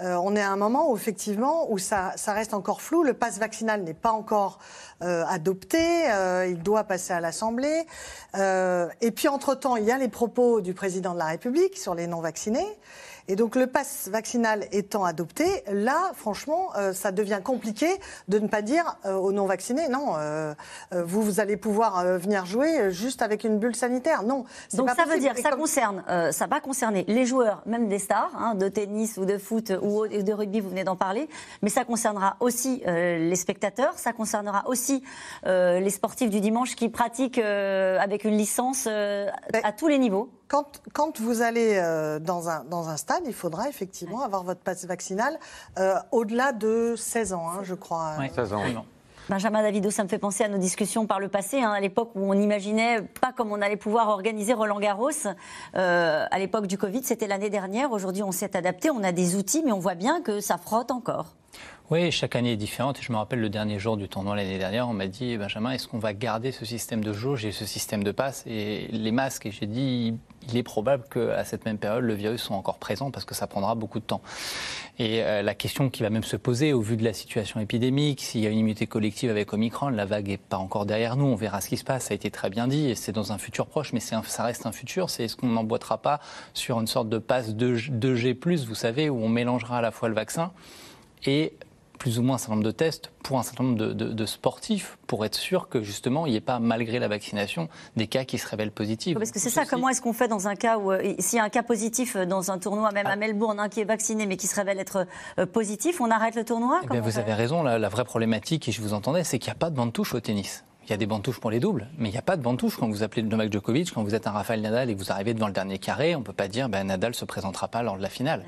euh, on est à un moment où effectivement où ça, ça reste encore flou. Le passe vaccinal n'est pas encore adopté, il doit passer à l'Assemblée. et puis entre-temps, il y a les propos du président de la République sur les non-vaccinés. Et donc le pass vaccinal étant adopté, là, franchement, euh, ça devient compliqué de ne pas dire euh, aux non-vaccinés, non, euh, vous, vous allez pouvoir venir jouer juste avec une bulle sanitaire. Non. Donc ça veut dire, ça concerne, ça va concerner les joueurs, même des stars, hein, de tennis ou de foot ou de rugby, vous venez d'en parler, mais ça concernera aussi les spectateurs, ça concernera aussi les sportifs du dimanche qui pratiquent avec une licence ben, à tous les niveaux quand, vous allez euh, dans, un, dans un stade, il faudra effectivement avoir votre passe vaccinal euh, au-delà de 16 ans, hein, je crois. 16 ans, oui. Benjamin Davido, ça me fait penser à nos discussions par le passé, hein, à l'époque où on n'imaginait pas comment on allait pouvoir organiser Roland Garros. Euh, à l'époque du Covid, c'était l'année dernière. Aujourd'hui, on s'est adapté, on a des outils, mais on voit bien que ça frotte encore. Oui, chaque année est différente. Je me rappelle le dernier jour du tournoi l'année dernière, on m'a dit Benjamin, est-ce qu'on va garder ce système de jauge et ce système de passe? Et les masques Et j'ai dit il est probable qu'à cette même période, le virus soit encore présent parce que ça prendra beaucoup de temps. Et euh, la question qui va même se poser au vu de la situation épidémique, s'il y a une immunité collective avec Omicron, la vague n'est pas encore derrière nous, on verra ce qui se passe. Ça a été très bien dit et c'est dans un futur proche, mais ça reste un futur. C'est est-ce qu'on n'emboîtera pas sur une sorte de passe 2G+, vous savez, où on mélangera à la fois le vaccin et plus ou moins un certain nombre de tests pour un certain nombre de, sportifs pour être sûr que justement il n'y ait pas, malgré la vaccination, des cas qui se révèlent positifs. Parce que c'est ça, comment est-ce qu'on fait dans un cas où, euh, s'il y a un cas positif euh, dans un tournoi, même à ah. Melbourne, un qui est vacciné mais qui se révèle être euh, positif, on arrête le tournoi? Eh Vous avez raison, la, la vraie problématique, et je vous entendais, c'est qu'il n'y a pas de bande touche au tennis. Il y a des bandes touches pour les doubles, mais il n'y a pas de bande touche quand vous appelez Novak Djokovic, quand vous êtes un Rafael Nadal et que vous arrivez devant le dernier carré, on ne peut pas dire ben, Nadal se présentera pas lors de la finale.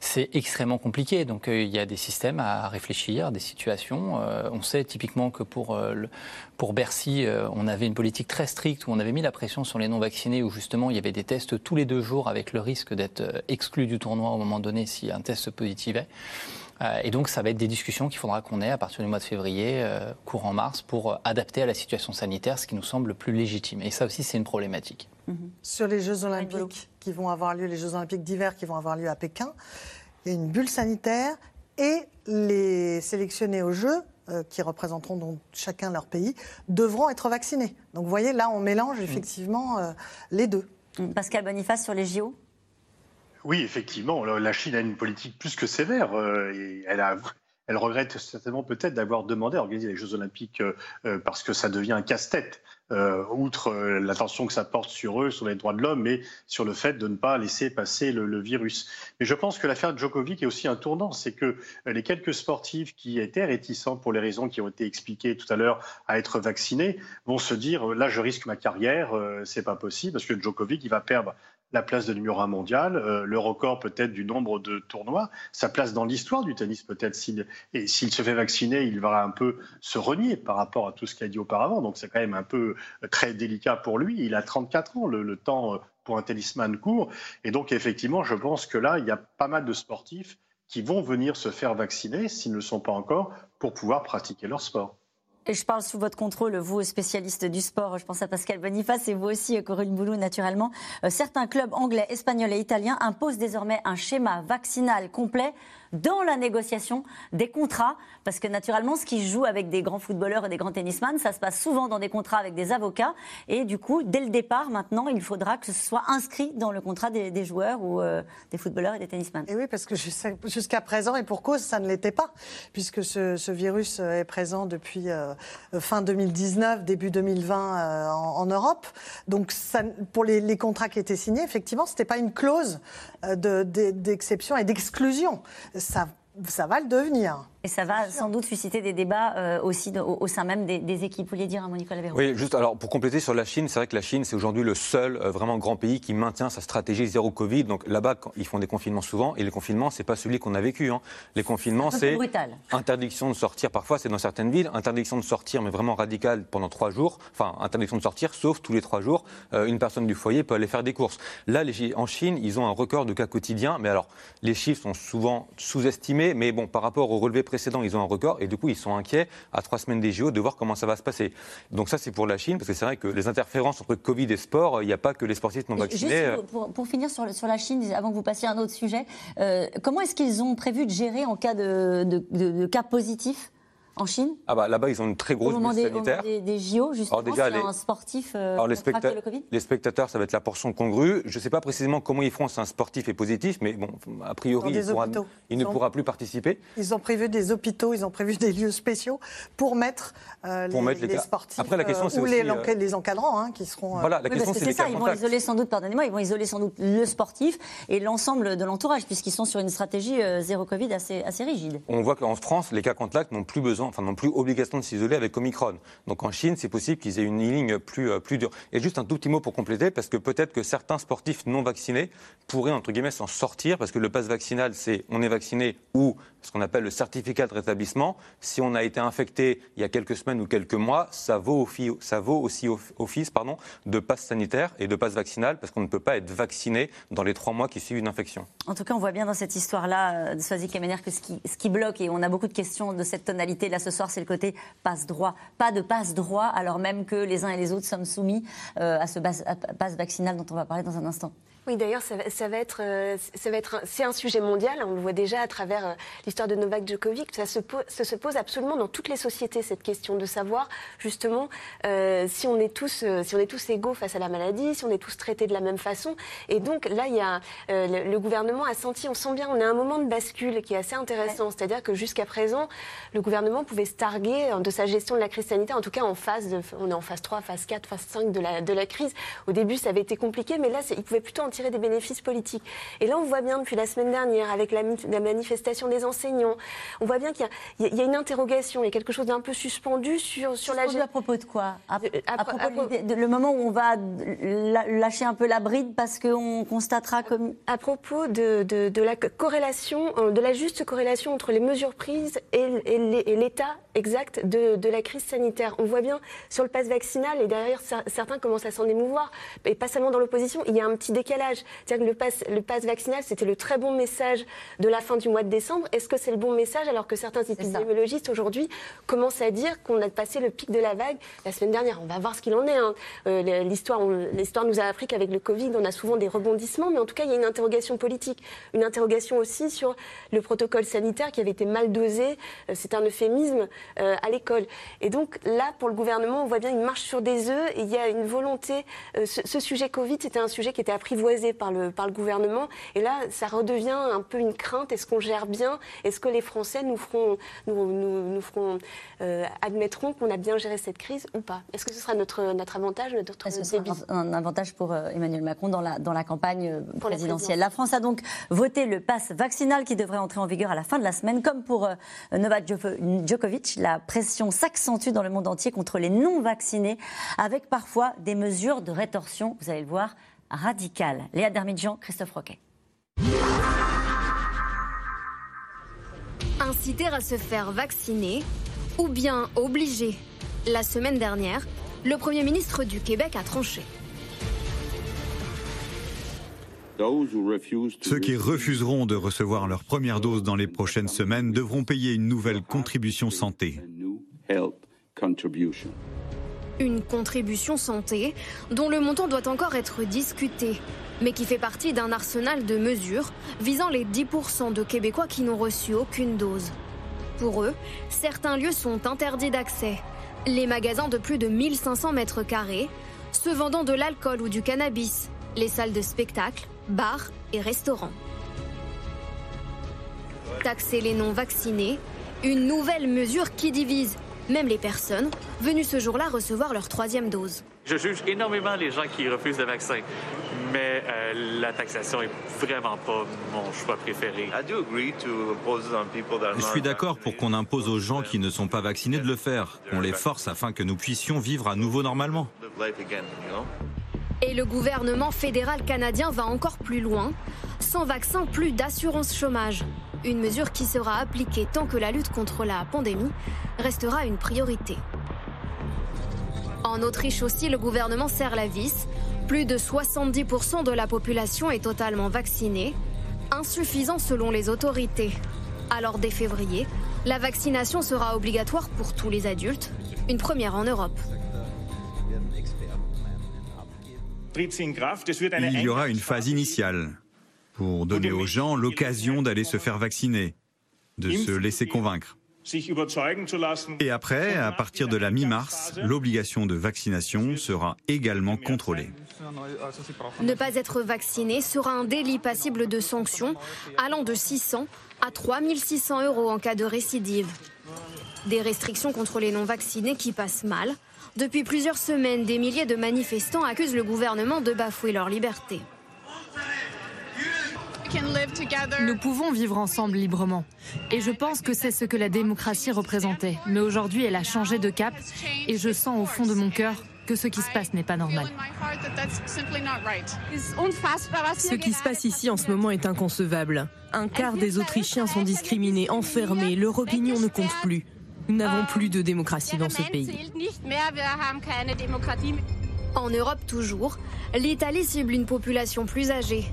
C'est extrêmement compliqué, donc euh, il y a des systèmes à réfléchir, des situations. Euh, on sait typiquement que pour, euh, pour Bercy, on avait une politique très stricte où on avait mis la pression sur les non-vaccinés, où justement il y avait des tests tous les deux jours avec le risque d'être exclu du tournoi au moment donné si un test se positivait. Euh, et donc, ça va être des discussions qu'il faudra qu'on ait à partir du mois de février, euh, courant mars, pour euh, adapter à la situation sanitaire, ce qui nous semble le plus légitime. Et ça aussi, c'est une problématique. Mhm. Sur les Jeux Olympiques qui vont avoir lieu, les Jeux Olympiques d'hiver qui vont avoir lieu à Pékin, il y a une bulle sanitaire et les sélectionnés aux Jeux qui représenteront donc chacun leur pays, devront être vaccinés. Donc vous voyez, là, on mélange effectivement les deux. Pascal Boniface sur les JO oui, effectivement, la Chine a une politique plus que sévère. Euh, et elle, regrette certainement peut-être d'avoir demandé à organiser les Jeux Olympiques euh, euh, parce que ça devient un casse-tête. outre l'attention que ça porte sur eux, sur les droits de l'homme, mais sur le fait de ne pas laisser passer le, virus. Mais je pense que l'affaire Djokovic est aussi un tournant. C'est que les quelques sportifs qui étaient réticents pour les raisons qui ont été expliquées tout à l'heure à être vaccinés vont se dire là, je risque ma carrière, c'est pas possible parce que Djokovic, il va perdre la place de numéro un mondial, euh, le record peut-être du nombre de tournois, sa place dans l'histoire du tennis peut-être. Et s'il se fait vacciner, il va un peu se renier par rapport à tout ce qu'il a dit auparavant. Donc c'est quand même un peu euh, très délicat pour lui. Il a 34 ans, le, temps euh, pour un tennisman court. Et donc effectivement, je pense que là, il y a pas mal de sportifs qui vont venir se faire vacciner, s'ils ne le sont pas encore, pour pouvoir pratiquer leur sport. Et je parle sous votre contrôle, vous, spécialiste du sport. Je pense à Pascal Boniface et vous aussi, Corinne Boulou, naturellement. Euh, certains clubs anglais, espagnols et italiens imposent désormais un schéma vaccinal complet dans la négociation des contrats, parce que naturellement, ce qui joue avec des grands footballeurs et des grands tennisman, ça se passe souvent dans des contrats avec des avocats, et du coup, dès le départ, maintenant, il faudra que ce soit inscrit dans le contrat des, joueurs ou euh, des footballeurs et des tennisman. Et oui, parce que jusqu'à présent, et pour cause, ça ne l'était pas, puisque ce, virus est présent depuis euh, fin 2019, début 2020 euh, en, Europe. Donc, pour les, contrats qui étaient signés, effectivement, ce n'était pas une clause d'exception et d'exclusion ça, ça va le devenir. Et ça va sans doute susciter des débats euh, aussi au, sein même des, équipes. Vous vouliez dire un mot, Nicolas Véron Oui, juste alors pour compléter sur la Chine, c'est vrai que la Chine, c'est aujourd'hui le seul euh, vraiment grand pays qui maintient sa stratégie zéro Covid. Donc là-bas, ils font des confinements souvent. Et les confinements, c'est pas celui qu'on a vécu. Hein. Les confinements, c'est interdiction de sortir. Parfois, c'est dans certaines villes, interdiction de sortir, mais vraiment radicale pendant trois jours. Enfin, interdiction de sortir, sauf tous les trois jours, euh, une personne du foyer peut aller faire des courses. Là, les, en Chine, ils ont un record de cas quotidiens. Mais alors, les chiffres sont souvent sous-estimés. Mais bon, par rapport au relevé précédent, ils ont un record. Et du coup, ils sont inquiets à trois semaines des JO de voir comment ça va se passer. Donc ça, c'est pour la Chine, parce que c'est vrai que les interférences entre Covid et sport, il n'y a pas que les sportifs non vaccinés. Juste pour, finir sur, sur, la Chine, avant que vous passiez à un autre sujet, euh, comment est-ce qu'ils ont prévu de gérer en cas de, de cas positifs en Chine Ah bah là-bas, ils ont une très grosse au sanitaire. Des, des, JO, justement, alors déjà, les... un sportif euh, alors, les, le COVID les spectateurs, ça va être la portion congrue. Je ne sais pas précisément comment ils feront si un sportif est positif, mais bon, a priori, il, pourra, il ne pourra plus participer. Ils ont prévu des hôpitaux, ils ont prévu des lieux spéciaux pour mettre, euh, pour les, mettre les, sportifs Après, la question, euh, ou les, euh, les, encadrants hein, qui seront... Voilà, la question, c'est ça, ils vont isoler sans doute, pardonnez-moi, ils vont isoler sans doute le sportif et l'ensemble de l'entourage, puisqu'ils sont sur une stratégie zéro Covid assez, assez rigide. On voit qu'en France, les cas contacts n'ont plus besoin, enfin n'ont plus obligation de s'isoler avec Omicron. Donc en Chine, c'est possible qu'ils aient une ligne plus, euh, plus dure. Et juste un tout petit mot pour compléter, parce que peut-être que certains sportifs non vaccinés pourraient, entre guillemets, s'en sortir, parce que le pass vaccinal, c'est on est vacciné ou ce qu'on appelle le certificat de rétablissement. Si on a été infecté il y a quelques semaines ou quelques mois, ça vaut, aussi office pardon, de passe sanitaire et de passe vaccinal, parce qu'on ne peut pas être vacciné dans les trois mois qui suivent une infection. En tout cas, on voit bien dans cette histoire-là euh, de Swazik Kemener que ce qui, ce qui bloque, et on a beaucoup de questions de cette tonalité ce soir, c'est le côté passe droit. Pas de passe droit, alors même que les uns et les autres sommes soumis euh, à ce passe vaccinal dont on va parler dans un instant. Oui, d'ailleurs, ça, va être, euh, ça va être, c'est un sujet mondial. On le voit déjà à travers euh, l'histoire de Novak Djokovic. Ça se, pose, ça se pose absolument dans toutes les sociétés cette question de savoir justement euh, si on est tous, si on est tous égaux face à la maladie, si on est tous traités de la même façon. Et donc là, il y a le, gouvernement a senti, on sent bien, on a un moment de bascule qui est assez intéressant. C'est-à-dire que jusqu'à présent, le gouvernement pouvait se targuer de sa gestion de la crise sanitaire. En tout cas, en phase, de, on est en phase 3, phase 4, phase 5 de la, de la crise. Au début, ça avait été compliqué, mais là, il pouvait plutôt tirer des bénéfices politiques. Et là, on voit bien depuis la semaine dernière, avec la, manifestation des enseignants, on voit bien qu'il y, a une interrogation, il y a quelque chose d'un peu suspendu sur, sur la... À propos de quoi? À, propos de, le moment où on va lâcher un peu la bride parce qu'on constatera comme... À propos de, de, la corrélation, euh, de la juste corrélation entre les mesures prises et, et l'état exact de, de, la crise sanitaire. On voit bien sur le pass vaccinal, et derrière certains commencent à s'en émouvoir, et pas seulement dans l'opposition, il y a un petit décalage. C'est-à-dire que le pass, le pass vaccinal, c'était le très bon message de la fin du mois de décembre. Est-ce que c'est le bon message alors que certains épidémiologistes aujourd'hui commencent à dire qu'on a passé le pic de la vague la semaine dernière? On va voir ce qu'il en est. Hein. Euh, l'histoire, l'histoire nous a appris qu'avec le Covid, on a souvent des rebondissements, mais en tout cas, il y a une interrogation politique, une interrogation aussi sur le protocole sanitaire qui avait été mal dosé. Euh, c'est un euphémisme euh, à l'école. Et donc là, pour le gouvernement, on voit bien une marche sur des œufs. Et il y a une volonté. ce, ce sujet Covid, c'était un sujet qui était apprivoisé par le, par le gouvernement. Et là, ça redevient un peu une crainte. Est-ce qu'on gère bien? Est-ce que les Français nous feront, nous, nous, feront, euh, admettront qu'on a bien géré cette crise ou pas? Est-ce que ce sera notre, notre avantage, notre Est-ce que débit? un, avantage pour euh, Emmanuel Macron dans la, dans la campagne euh, présidentielle? La, France a donc voté le pass vaccinal qui devrait entrer en vigueur à la fin de la semaine. Comme pour Novak Djokovic, la pression s'accentue dans le monde entier contre les non-vaccinés, avec parfois des mesures de rétorsion, vous allez le voir, Radical. Léa Dermidjian, Christophe Roquet. Inciter à se faire vacciner ou bien obliger. La semaine dernière, le Premier ministre du Québec a tranché. Ceux qui refuseront de recevoir leur première dose dans les prochaines semaines devront payer une nouvelle contribution santé. Une contribution santé dont le montant doit encore être discuté, mais qui fait partie d'un arsenal de mesures visant les 10% de Québécois qui n'ont reçu aucune dose. Pour eux, certains lieux sont interdits d'accès. Les magasins de plus de 1500 mètres carrés, ceux vendant de l'alcool ou du cannabis, les salles de spectacle, bars et restaurants. Taxer les non-vaccinés, une nouvelle mesure qui divise même les personnes venues ce jour-là recevoir leur troisième dose. Je juge énormément les gens qui refusent le vaccin, mais euh, la taxation est vraiment pas mon choix préféré. Je suis d'accord pour qu'on impose aux gens qui ne sont pas vaccinés de le faire, qu'on les force afin que nous puissions vivre à nouveau normalement. Et le gouvernement fédéral canadien va encore plus loin. Sans vaccin, plus d'assurance chômage. Une mesure qui sera appliquée tant que la lutte contre la pandémie restera une priorité. En Autriche aussi, le gouvernement serre la vis. Plus de 70% de la population est totalement vaccinée, insuffisant selon les autorités. Alors dès février, la vaccination sera obligatoire pour tous les adultes, une première en Europe. Il y aura une phase initiale pour donner aux gens l'occasion d'aller se faire vacciner, de se laisser convaincre. Et après, à partir de la mi-mars, l'obligation de vaccination sera également contrôlée. Ne pas être vacciné sera un délit passible de sanctions allant de 600 à 3600 euros en cas de récidive. Des restrictions contre les non-vaccinés qui passent mal. Depuis plusieurs semaines, des milliers de manifestants accusent le gouvernement de bafouer leur liberté. Nous pouvons vivre ensemble librement. Et je pense que c'est ce que la démocratie représentait. Mais aujourd'hui, elle a changé de cap. Et je sens au fond de mon cœur que ce qui se passe n'est pas normal. Ce qui se passe ici en ce moment est inconcevable. Un quart des Autrichiens sont discriminés, enfermés, leur opinion ne compte plus. Nous n'avons plus de démocratie dans ce pays. En Europe toujours, l'Italie cible une population plus âgée.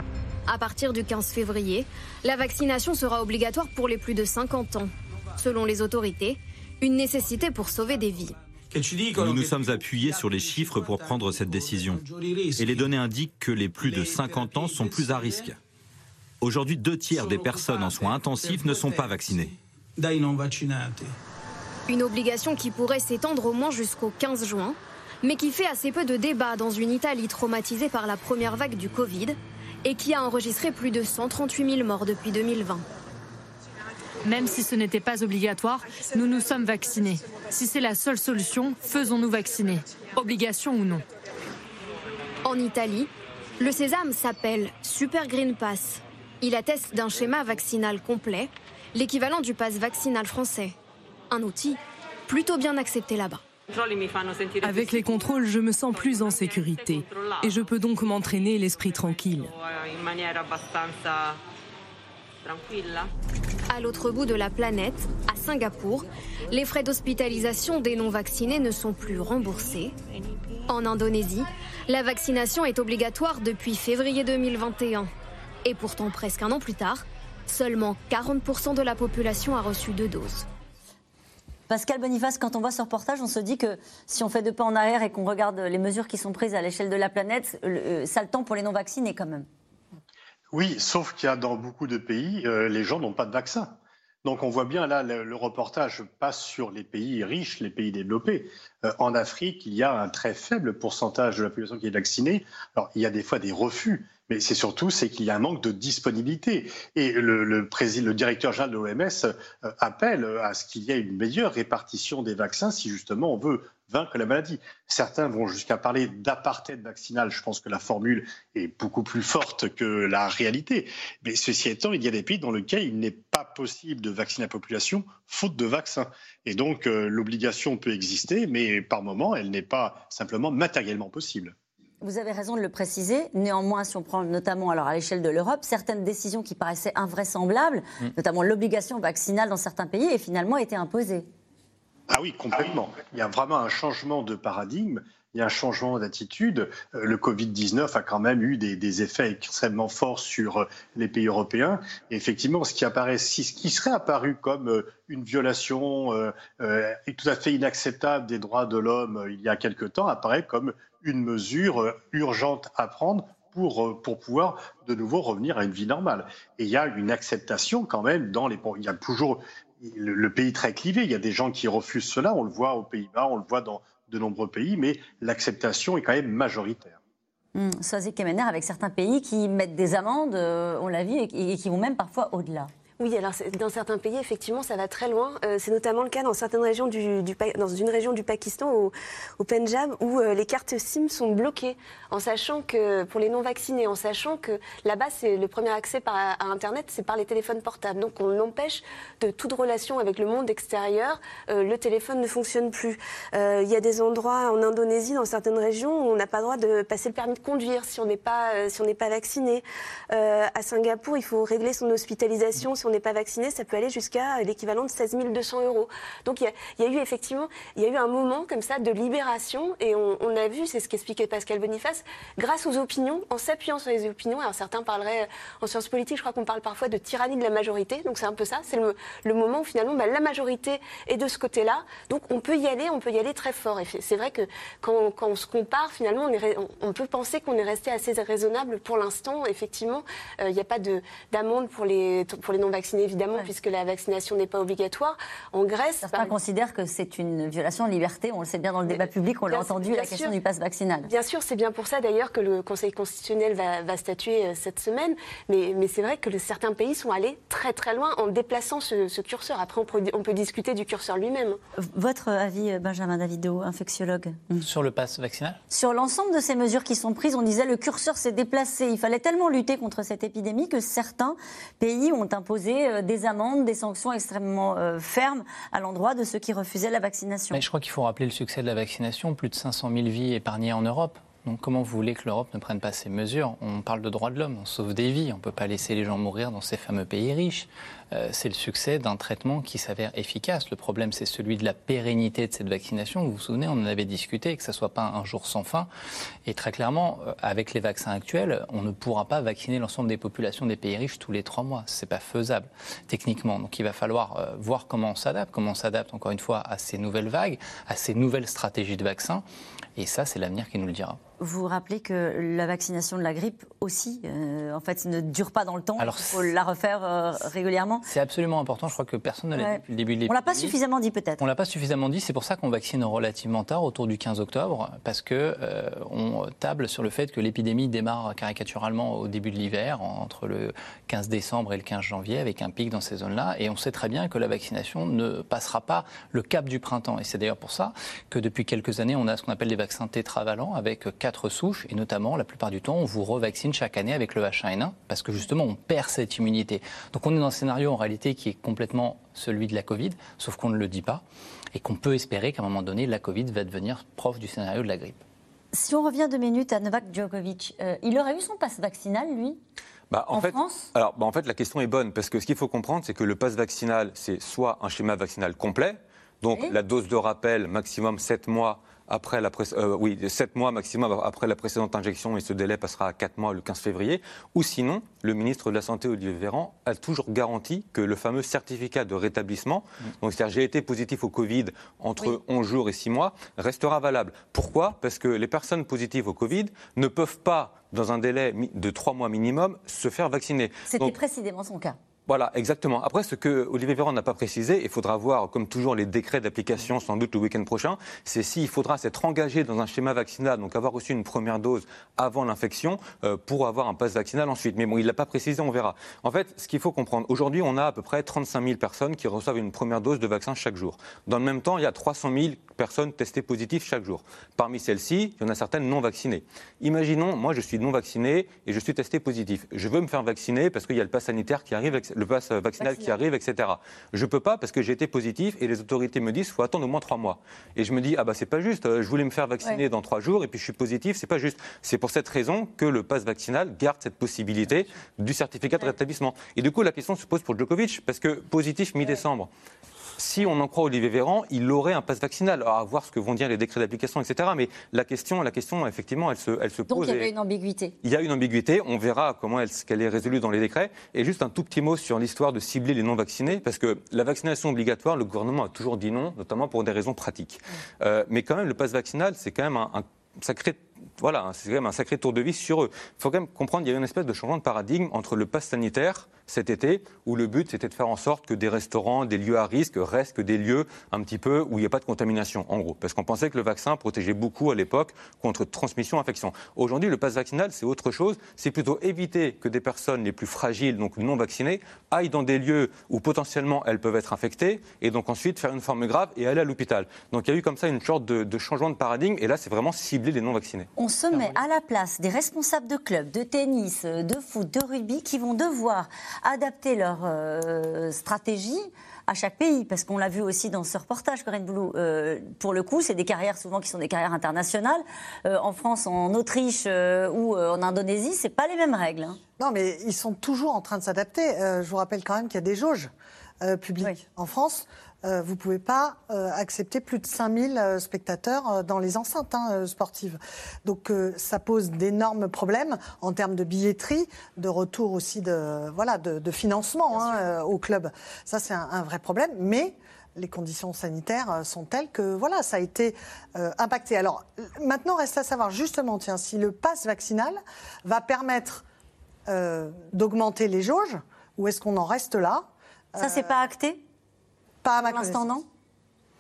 À partir du 15 février, la vaccination sera obligatoire pour les plus de 50 ans. Selon les autorités, une nécessité pour sauver des vies. Nous nous sommes appuyés sur les chiffres pour prendre cette décision. Et les données indiquent que les plus de 50 ans sont plus à risque. Aujourd'hui, deux tiers des personnes en soins intensifs ne sont pas vaccinées. Une obligation qui pourrait s'étendre au moins jusqu'au 15 juin, mais qui fait assez peu de débat dans une Italie traumatisée par la première vague du Covid et qui a enregistré plus de 138 000 morts depuis 2020. Même si ce n'était pas obligatoire, nous nous sommes vaccinés. Si c'est la seule solution, faisons-nous vacciner, obligation ou non. En Italie, le sésame s'appelle Super Green Pass. Il atteste d'un schéma vaccinal complet, l'équivalent du pass vaccinal français. Un outil plutôt bien accepté là-bas. Avec les contrôles, je me sens plus en sécurité et je peux donc m'entraîner l'esprit tranquille. À l'autre bout de la planète, à Singapour, les frais d'hospitalisation des non-vaccinés ne sont plus remboursés. En Indonésie, la vaccination est obligatoire depuis février 2021. Et pourtant, presque un an plus tard, seulement 40% de la population a reçu deux doses. Pascal Boniface, quand on voit ce reportage, on se dit que si on fait deux pas en arrière et qu'on regarde les mesures qui sont prises à l'échelle de la planète, euh, ça le temps pour les non-vaccinés quand même. Oui, sauf qu'il y a dans beaucoup de pays, euh, les gens n'ont pas de vaccin. Donc on voit bien là, le, reportage passe sur les pays riches, les pays développés. Euh, en Afrique, il y a un très faible pourcentage de la population qui est vaccinée. Alors il y a des fois des refus, mais c'est surtout c'est qu'il y a un manque de disponibilité. Et le, directeur général de l'OMS euh, appelle à ce qu'il y ait une meilleure répartition des vaccins si justement on veut vaincre la maladie. Certains vont jusqu'à parler d'apartheid vaccinal. Je pense que la formule est beaucoup plus forte que la réalité. Mais ceci étant, il y a des pays dans lesquels il n'est pas possible de vacciner la population faute de vaccins. Et donc euh, l'obligation peut exister, mais par moment, elle n'est pas simplement matériellement possible. Vous avez raison de le préciser. Néanmoins, si on prend notamment alors à l'échelle de l'Europe, certaines décisions qui paraissaient invraisemblables, mm. notamment l'obligation vaccinale dans certains pays, ont finalement été imposées. Ah oui, complètement. Il y a vraiment un changement de paradigme il y a un changement d'attitude. Euh, le Covid-19 a quand même eu des, effets extrêmement forts sur euh, les pays européens. Et effectivement, ce qui, apparaît, ce qui serait apparu comme euh, une violation tout à fait inacceptable des droits de l'homme il y a quelque temps apparaît comme une mesure urgente à prendre pour, euh, pour pouvoir de nouveau revenir à une vie normale. Et il y a une acceptation quand même dans les... Il y a toujours le, pays très clivé, il y a des gens qui refusent cela, on le voit aux Pays-Bas, on le voit dans de nombreux pays, mais l'acceptation est quand même majoritaire. Mmh, Kemener, avec certains pays qui mettent des amendes, euh, on l'a vu, et, qui vont même parfois au-delà. Oui, alors dans certains pays, effectivement, ça va très loin. Euh, c'est notamment le cas dans certaines régions du, une région du Pakistan, au, au Punjab, où euh, les cartes SIM sont bloquées, en sachant que pour les non vaccinés, en sachant que là-bas, c'est le premier accès par, à Internet, c'est par les téléphones portables. Donc on empêche de toute relation avec le monde extérieur. Euh, le téléphone ne fonctionne plus. Il y a des endroits en Indonésie, dans certaines régions, où on n'a pas le droit de passer le permis de conduire si on n'est pas, si on n'est pas vacciné. à Singapour, il faut régler son hospitalisation si on n'est pas vacciné, ça peut aller jusqu'à l'équivalent de 16 200 euros. Donc il y, a eu effectivement, il y a eu un moment comme ça de libération et on, a vu, c'est ce qu'expliquait Pascal Boniface, grâce aux opinions, en s'appuyant sur les opinions. Alors certains parleraient en sciences politiques, je crois qu'on parle parfois de tyrannie de la majorité. Donc c'est un peu ça, c'est le, moment où finalement bah, la majorité est de ce côté-là. Donc on peut y aller, on peut y aller très fort. Et c'est vrai que quand, on se compare, finalement, on, peut penser qu'on est resté assez raisonnable pour l'instant. Effectivement, euh, il n'y a pas d'amende pour les, pour les vaccinés, évidemment, puisque la vaccination n'est pas obligatoire. En Grèce. Certains considèrent que c'est une violation de liberté. On le sait bien dans le débat public, on l'a entendu, la question du pass vaccinal. Bien sûr, c'est bien pour ça d'ailleurs que le Conseil constitutionnel va, statuer euh, cette semaine. Mais, mais c'est vrai que certains pays sont allés très très loin en déplaçant ce, curseur. Après, on peut, on peut, discuter du curseur lui-même. Votre avis, euh, Benjamin Davido, infectiologue Sur le pass vaccinal? Sur l'ensemble de ces mesures qui sont prises, on disait le curseur s'est déplacé. Il fallait tellement lutter contre cette épidémie que certains pays ont imposé euh, des amendes, des sanctions extrêmement euh, fermes à l'endroit de ceux qui refusaient la vaccination. Mais je crois qu'il faut rappeler le succès de la vaccination. Plus de 500 000 vies épargnées en Europe. Donc comment vous voulez que l'Europe ne prenne pas ces mesures? On parle de droits de l'homme, on sauve des vies, on ne peut pas laisser les gens mourir dans ces fameux pays riches. Euh, c'est le succès d'un traitement qui s'avère efficace. Le problème, c'est celui de la pérennité de cette vaccination. Vous vous souvenez, on en avait discuté, que ce ne soit pas un jour sans fin. Et très clairement, euh, avec les vaccins actuels, on ne pourra pas vacciner l'ensemble des populations des pays riches tous les trois mois. Ce n'est pas faisable techniquement. Donc il va falloir euh, voir comment on s'adapte, comment on s'adapte encore une fois à ces nouvelles vagues, à ces nouvelles stratégies de vaccins. Et ça, c'est l'avenir qui nous le dira. Vous vous rappelez que la vaccination de la grippe aussi, en fait, ne dure pas dans le temps. Alors, il faut la refaire régulièrement. C'est absolument important. Je crois que personne ne l'a dit depuis le début de l'épidémie. On l'a pas suffisamment dit peut-être. On l'a pas suffisamment dit. C'est pour ça qu'on vaccine relativement tard, autour du 15 octobre, parce que euh, on table sur le fait que l'épidémie démarre caricaturalement au début de l'hiver, entre le 15 décembre et le 15 janvier, avec un pic dans ces zones-là. Et on sait très bien que la vaccination ne passera pas le cap du printemps. Et c'est d'ailleurs pour ça que depuis quelques années, on a ce qu'on appelle les vaccins tétravalents avec quatre souches, et notamment la plupart du temps, on vous revaccine chaque année avec le H1N1, parce que justement, on perd cette immunité. Donc on est dans un scénario en réalité qui est complètement celui de la Covid, sauf qu'on ne le dit pas, et qu'on peut espérer qu'à un moment donné, la Covid va devenir proche du scénario de la grippe. Si on revient deux minutes à Novak Djokovic, euh, il aurait eu son passe vaccinal, lui bah, en, fait, France? alors, bah, en fait, la question est bonne, parce que ce qu'il faut comprendre, c'est que le passe vaccinal, c'est soit un schéma vaccinal complet, donc la dose de rappel, maximum 7 mois après la euh, oui, 7 mois maximum après la précédente injection et ce délai passera à 4 mois le 15 février. Ou sinon, le ministre de la Santé, Olivier Véran, a toujours garanti que le fameux certificat de rétablissement, mm. donc c'est-à-dire j'ai été positif au Covid entre 11 jours et 6 mois, restera valable. Pourquoi? Parce que les personnes positives au Covid ne peuvent pas, dans un délai de 3 mois minimum, se faire vacciner. C'était précisément son cas. Voilà, exactement. Après, ce que Olivier Véran n'a pas précisé, il faudra voir, comme toujours, les décrets d'application sans doute le week-end prochain, c'est s'il faudra s'être engagé dans un schéma vaccinal, donc avoir reçu une première dose avant l'infection, euh, pour avoir un pass vaccinal ensuite. Mais bon, il ne l'a pas précisé, on verra. En fait, ce qu'il faut comprendre, aujourd'hui, on a à peu près 35 000 personnes qui reçoivent une première dose de vaccin chaque jour. Dans le même temps, il y a 300 000 personnes testées positives chaque jour. Parmi celles-ci, il y en a certaines non vaccinées. Imaginons, moi, je suis non vacciné et je suis testé positif. Je veux me faire vacciner parce qu'il y a le pass sanitaire qui arrive, le pass vaccinal qui arrive, etc. Je peux pas parce que j'ai été positif et les autorités me disent qu'il faut attendre au moins trois mois. Et je me dis, ah bah c'est pas juste, je voulais me faire vacciner dans trois jours et puis je suis positif, c'est pas juste. C'est pour cette raison que le pass vaccinal garde cette possibilité du certificat de rétablissement. Et du coup, la question se pose pour Djokovic, parce que positif mi-décembre si on en croit Olivier Véran, il aurait un pass vaccinal. Alors, à voir ce que vont dire les décrets d'application, etc. Mais la question, la question, effectivement, elle se, elle se pose. Donc il y a une ambiguïté. Il y a une ambiguïté. On verra comment elle, qu'elle est résolue dans les décrets. Et juste un tout petit mot sur l'histoire de cibler les non-vaccinés, parce que la vaccination obligatoire, le gouvernement a toujours dit non, notamment pour des raisons pratiques. Euh, mais quand même, le pass vaccinal, c'est quand même un, sacré voilà, c'est quand même un sacré tour de vis sur eux. Il faut quand même comprendre qu'il y a une espèce de changement de paradigme entre le pass sanitaire cet été, où le but c'était de faire en sorte que des restaurants, des lieux à risque restent que des lieux un petit peu où il n'y a pas de contamination, en gros. Parce qu'on pensait que le vaccin protégeait beaucoup à l'époque contre transmission, infection. Aujourd'hui, le pass vaccinal, c'est autre chose. C'est plutôt éviter que des personnes les plus fragiles, donc non vaccinées, aillent dans des lieux où potentiellement elles peuvent être infectées, et donc ensuite faire une forme grave et aller à l'hôpital. Donc il y a eu comme ça une sorte de, de changement de paradigme, et là, c'est vraiment cibler les non vaccinés. On se met à la place des responsables de clubs, de tennis, de foot, de rugby, qui vont devoir adapter leur euh, stratégie à chaque pays, parce qu'on l'a vu aussi dans ce reportage, Corinne Boulou. Euh, pour le coup, c'est des carrières souvent qui sont des carrières internationales. Euh, en France, en Autriche ou en Indonésie, c'est pas les mêmes règles. Hein. Non, mais ils sont toujours en train de s'adapter. je vous rappelle quand même qu'il y a des jauges publiques en France. Euh, vous ne pouvez pas euh, accepter plus de 5000 euh, spectateurs dans les enceintes hein, sportives. Donc ça pose d'énormes problèmes en termes de billetterie, de retour aussi de, voilà, de, financement hein, au club. Ça, c'est un, vrai problème. Mais les conditions sanitaires sont telles que voilà, ça a été impacté. Alors maintenant, reste à savoir justement, tiens, si le pass vaccinal va permettre d'augmenter les jauges ou est-ce qu'on en reste là? Ça, c'est pas acté? Pas à ma l'instant, non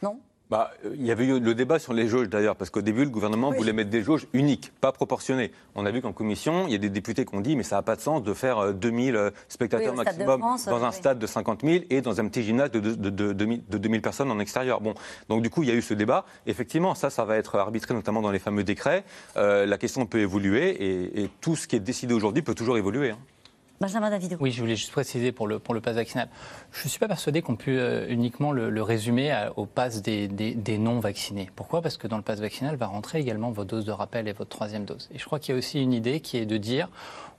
Non bah, il y avait eu le débat sur les jauges d'ailleurs, parce qu'au début, le gouvernement voulait mettre des jauges uniques, pas proportionnées. On a vu qu'en commission, il y a des députés qui ont dit mais ça n'a pas de sens de faire 2000 euh, euh, spectateurs maximum dans un stade de 50 000 et dans un petit gymnase de, de, 2000 personnes en extérieur. Bon, donc du coup, il y a eu ce débat. Effectivement, ça, ça va être arbitré notamment dans les fameux décrets. Euh, la question peut évoluer et, tout ce qui est décidé aujourd'hui peut toujours évoluer. Hein. Benjamin. Oui, je voulais juste préciser pour le, pour le pass vaccinal. Je ne suis pas persuadé qu'on puisse euh, uniquement le, résumer au pass des, des, non-vaccinés. Pourquoi? Parce que dans le pass vaccinal va rentrer également votre dose de rappel et votre troisième dose. Et je crois qu'il y a aussi une idée qui est de dire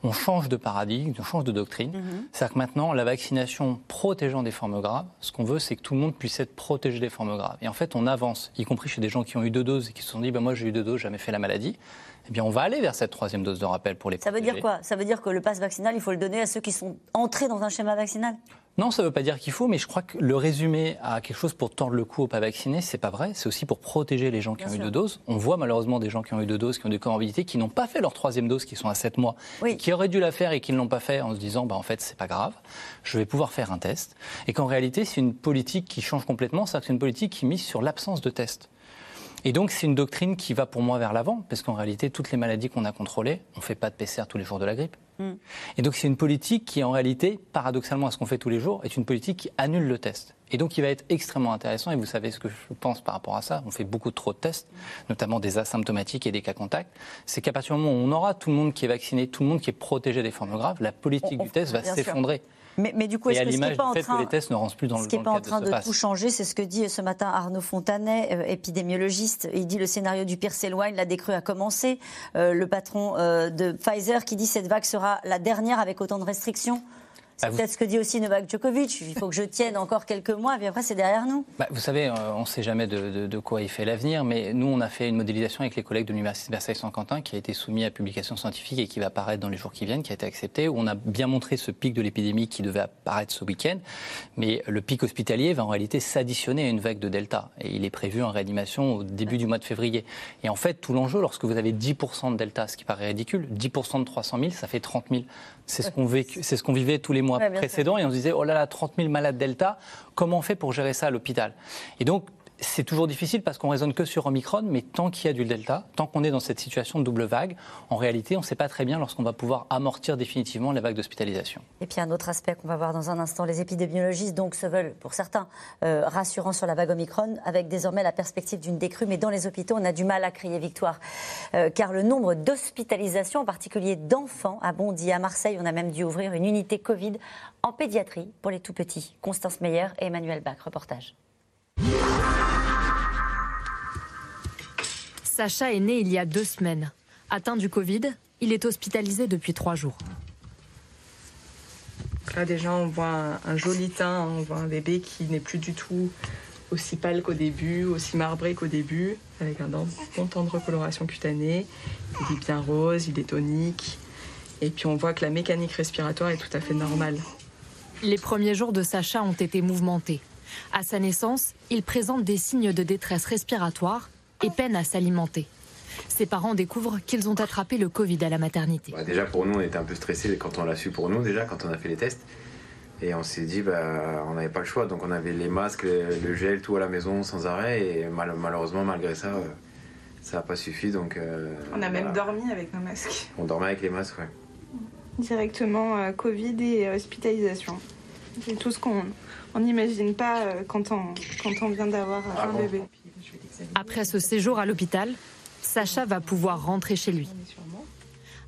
on change de paradigme, on change de doctrine. Mhm. C'est-à-dire que maintenant, la vaccination protégeant des formes graves, ce qu'on veut, c'est que tout le monde puisse être protégé des formes graves. Et en fait, on avance, y compris chez des gens qui ont eu deux doses et qui se sont dit bah, moi j'ai eu deux doses, jamais fait la maladie eh bien, on va aller vers cette troisième dose de rappel pour les Ça veut dire quoi? Ça veut dire que le pass vaccinal, il faut le donner à ceux qui sont entrés dans un schéma vaccinal? Non, ça ne veut pas dire qu'il faut, mais je crois que le résumer à quelque chose pour tendre le cou aux pas vaccinés, c'est pas vrai. C'est aussi pour protéger les gens qui ont eu deux doses. On voit malheureusement des gens qui ont eu deux doses, qui ont des comorbidités, qui n'ont pas fait leur troisième dose, qui sont à 7 mois, qui auraient dû la faire et qui ne l'ont pas fait en se disant, bah, en fait, c'est pas grave, je vais pouvoir faire un test. Et qu'en réalité, c'est une politique qui change complètement, c'est-à-dire que c'est une politique qui mise sur l'absence de test. Et donc, c'est une doctrine qui va pour moi vers l'avant, parce qu'en réalité, toutes les maladies qu'on a contrôlées, on ne fait pas de PCR tous les jours de la grippe. Mm. Et donc, c'est une politique qui, en réalité, paradoxalement à ce qu'on fait tous les jours, est une politique qui annule le test. Et donc, il va être extrêmement intéressant, et vous savez ce que je pense par rapport à ça, on fait beaucoup trop de tests, notamment des asymptomatiques et des cas contacts, c'est qu'à partir du moment où on aura tout le monde qui est vacciné, tout le monde qui est protégé des formes graves, la politique du test va s'effondrer. Mais, du coup, est-ce que ce n'est pas en train, que les tests ne rentrent plus dans ce qui n'est pas en train de, tout changer, c'est ce que dit ce matin Arnaud Fontanet, euh, épidémiologiste. Il dit le scénario du pire s'éloigne, la décrue a commencé. Euh, le patron euh, de Pfizer qui dit cette vague sera la dernière avec autant de restrictions. C'est bah, peut-être ce que dit aussi Novak Djokovic. Il faut que je tienne encore quelques mois, et après, c'est derrière nous. Bah, vous savez, euh, on ne sait jamais de, quoi il fait l'avenir, mais nous, on a fait une modélisation avec les collègues de l'Université de Versailles-Saint-Quentin qui a été soumise à publication scientifique et qui va apparaître dans les jours qui viennent, qui a été acceptée, où on a bien montré ce pic de l'épidémie qui devait apparaître ce week-end. Mais le pic hospitalier va en réalité s'additionner à une vague de Delta. Et il est prévu en réanimation au début du mois de février. Et en fait, tout l'enjeu, lorsque vous avez 10% de Delta, ce qui paraît ridicule, 10% de 300 000, ça fait 30 000. C'est ce qu'on ce qu'on vivait tous les mois précédents et on se disait oh là là 30 000 malades Delta, comment on fait pour gérer ça à l'hôpital? Et donc c'est toujours difficile parce qu'on raisonne que sur Omicron, mais tant qu'il y a du Delta, tant qu'on est dans cette situation de double vague, en réalité, on ne sait pas très bien lorsqu'on va pouvoir amortir définitivement la vague d'hospitalisation. Et puis un autre aspect qu'on va voir dans un instant, les épidémiologistes donc se veulent, pour certains, euh, rassurants sur la vague Omicron, avec désormais la perspective d'une décrue, mais dans les hôpitaux, on a du mal à crier victoire, euh, car le nombre d'hospitalisations, en particulier d'enfants, a bondi à Marseille. On a même dû ouvrir une unité Covid en pédiatrie pour les tout petits. Constance Meyer et Emmanuel Bach, reportage. Sacha est né il y a deux semaines. Atteint du Covid, il est hospitalisé depuis trois jours. Là déjà on voit un, joli teint, on voit un bébé qui n'est plus du tout aussi pâle qu'au début, aussi marbré qu'au début, avec un bon temps de recoloration cutanée. Il est bien rose, il est tonique. Et puis on voit que la mécanique respiratoire est tout à fait normale. Les premiers jours de Sacha ont été mouvementés. À sa naissance, il présente des signes de détresse respiratoire et peine à s'alimenter. Ses parents découvrent qu'ils ont attrapé le Covid à la maternité. Bah, déjà pour nous, on était un peu stressés quand on l'a su pour nous, déjà quand on a fait les tests. Et on s'est dit, bah, on n'avait pas le choix. Donc on avait les masques, le, gel, tout à la maison sans arrêt. Et malheureusement, malgré ça, euh, ça n'a pas suffi. Donc, euh, on a même dormi avec nos masques. On dormait avec les masques, ouais. Directement euh, Covid et hospitalisation. C'est tout ce qu'on n'imagine pas quand, on, quand on vient d'avoir un ah bébé. Après ce séjour à l'hôpital, Sacha va pouvoir rentrer chez lui.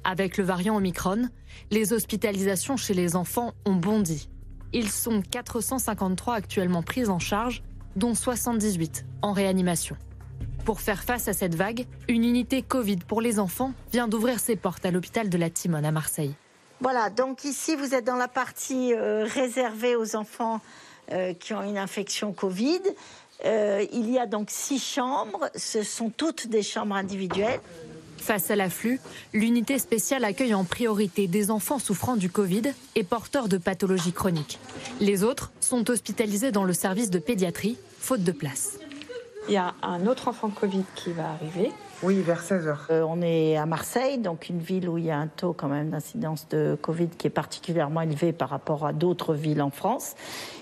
Avec le variant Omicron, les hospitalisations chez les enfants ont bondi. Ils sont 453 actuellement pris en charge, dont 78 en réanimation. Pour faire face à cette vague, une unité Covid pour les enfants vient d'ouvrir ses portes à l'hôpital de la Timone à Marseille. Voilà, donc ici vous êtes dans la partie euh, réservée aux enfants euh, qui ont une infection Covid. Euh, il y a donc six chambres, ce sont toutes des chambres individuelles. Face à l'afflux, l'unité spéciale accueille en priorité des enfants souffrant du Covid et porteurs de pathologies chroniques. Les autres sont hospitalisés dans le service de pédiatrie, faute de place. Il y a un autre enfant Covid qui va arriver. Oui, vers 16h. Euh, on est à Marseille, donc une ville où il y a un taux quand même d'incidence de Covid qui est particulièrement élevé par rapport à d'autres villes en France.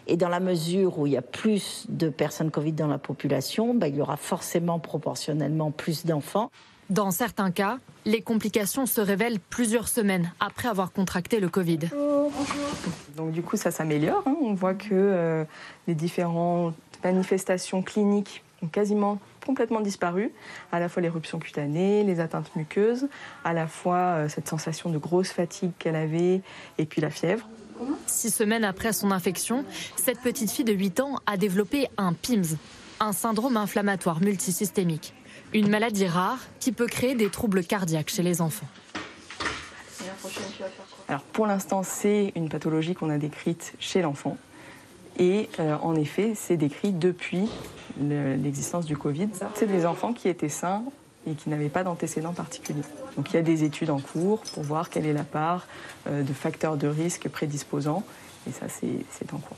Et dans la mesure où il y a plus de personnes Covid dans la population, ben, il y aura forcément proportionnellement plus d'enfants. Dans certains cas, les complications se révèlent plusieurs semaines après avoir contracté le Covid. Donc du coup, ça s'améliore. Hein. On voit que euh, les différentes manifestations cliniques ont quasiment complètement disparu, à la fois l'éruption cutanée, les atteintes muqueuses, à la fois euh, cette sensation de grosse fatigue qu'elle avait et puis la fièvre. Six semaines après son infection, cette petite fille de 8 ans a développé un PIMS, un syndrome inflammatoire multisystémique. Une maladie rare qui peut créer des troubles cardiaques chez les enfants. Alors pour l'instant, c'est une pathologie qu'on a décrite chez l'enfant. Et euh, en effet, c'est décrit depuis l'existence du Covid. C'est des enfants qui étaient sains et qui n'avaient pas d'antécédents particuliers. Donc il y a des études en cours pour voir quelle est la part euh, de facteurs de risque prédisposants. Et ça, c'est en cours.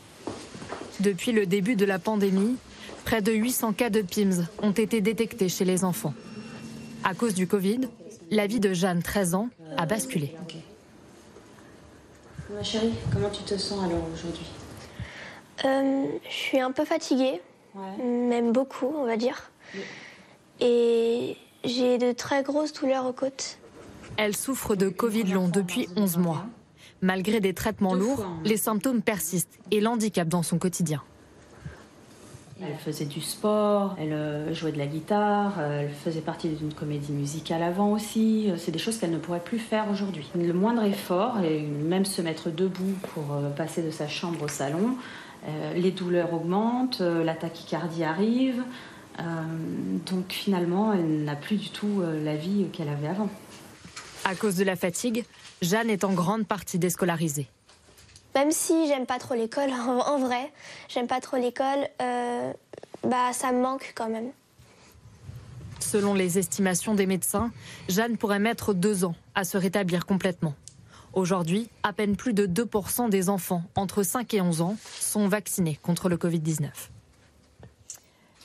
Depuis le début de la pandémie, Près de 800 cas de PIMS ont été détectés chez les enfants. À cause du Covid, la vie de Jeanne, 13 ans, a basculé. Ma chérie, comment tu te sens alors aujourd'hui? Euh, Je suis un peu fatiguée, même beaucoup, on va dire. Et j'ai de très grosses douleurs aux côtes. Elle souffre de Covid long depuis 11 mois. Malgré des traitements lourds, les symptômes persistent et l'handicap dans son quotidien. Elle faisait du sport, elle euh, jouait de la guitare, euh, elle faisait partie d'une comédie musicale avant aussi. Euh, c'est des choses qu'elle ne pourrait plus faire aujourd'hui. Le moindre effort, et même se mettre debout pour passer de sa chambre au salon, les douleurs augmentent, la tachycardie arrive. donc finalement, elle n'a plus du tout la vie qu'elle avait avant. À cause de la fatigue, Jeanne est en grande partie déscolarisée. Même si j'aime pas trop l'école, en vrai, j'aime pas trop l'école, euh, bah ça me manque quand même. Selon les estimations des médecins, Jeanne pourrait mettre deux ans à se rétablir complètement. Aujourd'hui, à peine plus de 2% des enfants entre 5 et 11 ans sont vaccinés contre le Covid-19.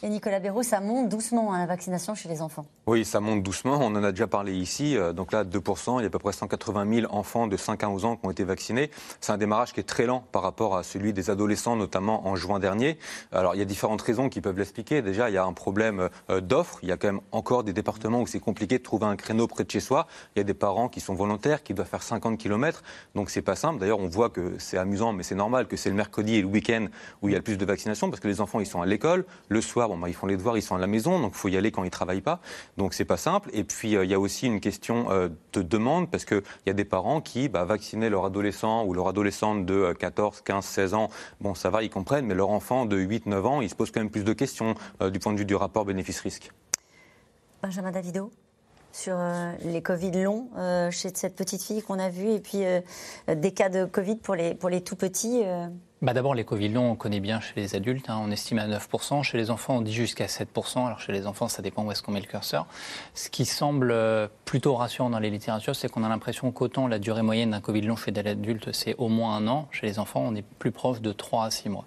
Et Nicolas Béraud, ça monte doucement, hein, la vaccination chez les enfants. Oui, ça monte doucement. On en a déjà parlé ici. Euh, donc là, 2%, il y a à peu près 180 000 enfants de 5 à 11 ans qui ont été vaccinés. C'est un démarrage qui est très lent par rapport à celui des adolescents, notamment en juin dernier. Alors, il y a différentes raisons qui peuvent l'expliquer. Déjà, il y a un problème euh, d'offre. Il y a quand même encore des départements où c'est compliqué de trouver un créneau près de chez soi. Il y a des parents qui sont volontaires, qui doivent faire 50 km. Donc, c'est pas simple. D'ailleurs, on voit que c'est amusant, mais c'est normal que c'est le mercredi et le week-end où il y a le plus de vaccination parce que les enfants, ils sont à l'école. Le soir, bah, ils font les devoirs, ils sont à la maison. Donc, il faut y aller quand ils travaillent pas. Donc, c'est pas simple. Et puis, euh, il y a aussi une question euh, de demande, parce qu'il y a des parents qui bah, vacciner leur adolescent ou leur adolescente de 14, 15, 16 ans. Bon, ça va, ils comprennent, mais leur enfant de 8, 9 ans, il se pose quand même plus de questions euh, du point de vue du rapport bénéfice-risque. Benjamin Davido sur les Covid longs chez cette petite fille qu'on a vue et puis des cas de Covid pour les, pour les tout petits bah D'abord, les Covid longs, on connaît bien chez les adultes. Hein, on estime à 9%. Chez les enfants, on dit jusqu'à 7%. Alors, chez les enfants, ça dépend où est-ce qu'on met le curseur. Ce qui semble euh, plutôt rassurant dans les littératures, c'est qu'on a l'impression qu'autant la durée moyenne d'un Covid long chez l'adulte, c'est au moins un an. Chez les enfants, on est plus proche de 3 à 6 mois.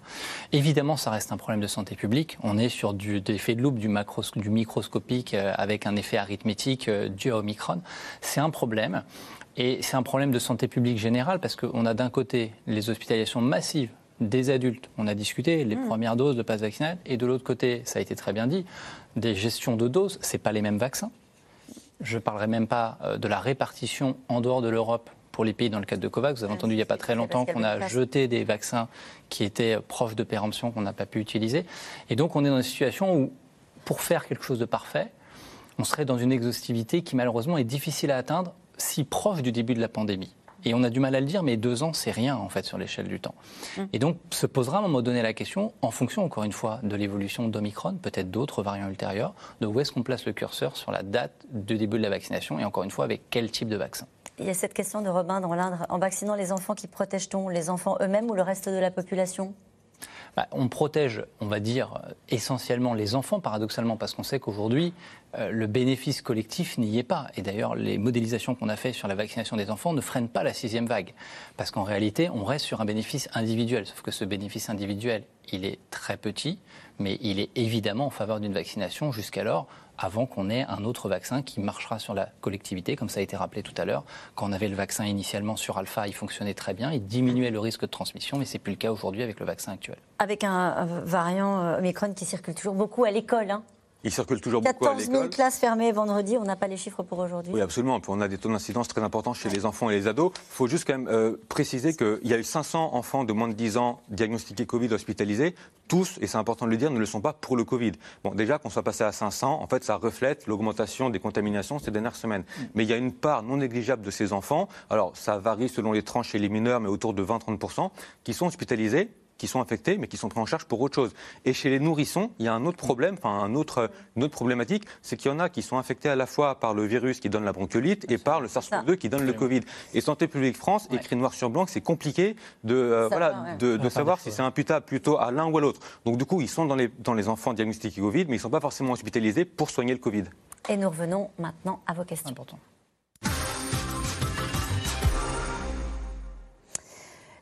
Évidemment, ça reste un problème de santé publique. On est sur du, effets de loupe, du, du microscopique, euh, avec un effet arithmétique euh, dû à Omicron. C'est un problème. Et c'est un problème de santé publique générale parce qu'on a d'un côté les hospitalisations massives des adultes. On a discuté les mm. premières doses de passe vaccinal. Et de l'autre côté, ça a été très bien dit, des gestions de doses, ce pas les mêmes vaccins. Je ne parlerai même pas euh, de la répartition en dehors de l'Europe pour les pays dans le cadre de COVAX. Vous avez entendu il n'y a pas très longtemps qu'on a jeté des vaccins qui étaient proches de péremption qu'on n'a pas pu utiliser. Et donc on est dans une situation où, pour faire quelque chose de parfait, on serait dans une exhaustivité qui malheureusement est difficile à atteindre si proche du début de la pandémie. Et on a du mal à le dire, mais deux ans, c'est rien en fait sur l'échelle du temps. Mmh. Et donc se posera à un moment donné la question, en fonction encore une fois de l'évolution d'Omicron, peut-être d'autres variants ultérieurs, de où est-ce qu'on place le curseur sur la date de début de la vaccination et encore une fois avec quel type de vaccin? Il y a cette question de Robin dans l'Indre. En vaccinant les enfants, qui protège-t-on Les enfants eux-mêmes ou le reste de la population? Bah, on protège, on va dire, essentiellement les enfants, paradoxalement, parce qu'on sait qu'aujourd'hui, euh, le bénéfice collectif n'y est pas. Et d'ailleurs, les modélisations qu'on a faites sur la vaccination des enfants ne freinent pas la sixième vague. Parce qu'en réalité, on reste sur un bénéfice individuel. Sauf que ce bénéfice individuel, il est très petit, mais il est évidemment en faveur d'une vaccination jusqu'alors avant qu'on ait un autre vaccin qui marchera sur la collectivité, comme ça a été rappelé tout à l'heure. Quand on avait le vaccin initialement sur Alpha, il fonctionnait très bien, il diminuait le risque de transmission, mais ce n'est plus le cas aujourd'hui avec le vaccin actuel. Avec un variant euh, Omicron qui circule toujours beaucoup à l'école, hein. Il circule toujours beaucoup à l'école. 14 000 classes fermées vendredi, on n'a pas les chiffres pour aujourd'hui. Oui, absolument. on a des taux d'incidence très importants chez les enfants et les ados. Il faut juste quand même euh, préciser qu'il y a eu 500 enfants de moins de 10 ans diagnostiqués Covid hospitalisés. Tous, et c'est important de le dire, ne le sont pas pour le Covid. Bon, déjà qu'on soit passé à 500, en fait, ça reflète l'augmentation des contaminations ces dernières semaines. Mais il y a une part non négligeable de ces enfants, alors ça varie selon les tranches et les mineurs, mais autour de 20-30%, qui sont hospitalisés qui sont infectés, mais qui sont pris en charge pour autre chose. Et chez les nourrissons, il y a un autre problème, enfin un autre, une autre problématique, c'est qu'il y en a qui sont infectés à la fois par le virus qui donne la bronchiolite et par le SARS-CoV-2 qui donne le Covid. Et Santé publique France écrit noir sur blanc que c'est compliqué de, euh, voilà, de, savoir si c'est imputable plutôt à l'un ou à l'autre. Donc du coup, ils sont dans les, dans les enfants diagnostiqués Covid, mais ils ne sont pas forcément hospitalisés pour soigner le Covid. Et nous revenons maintenant à vos questions. Important.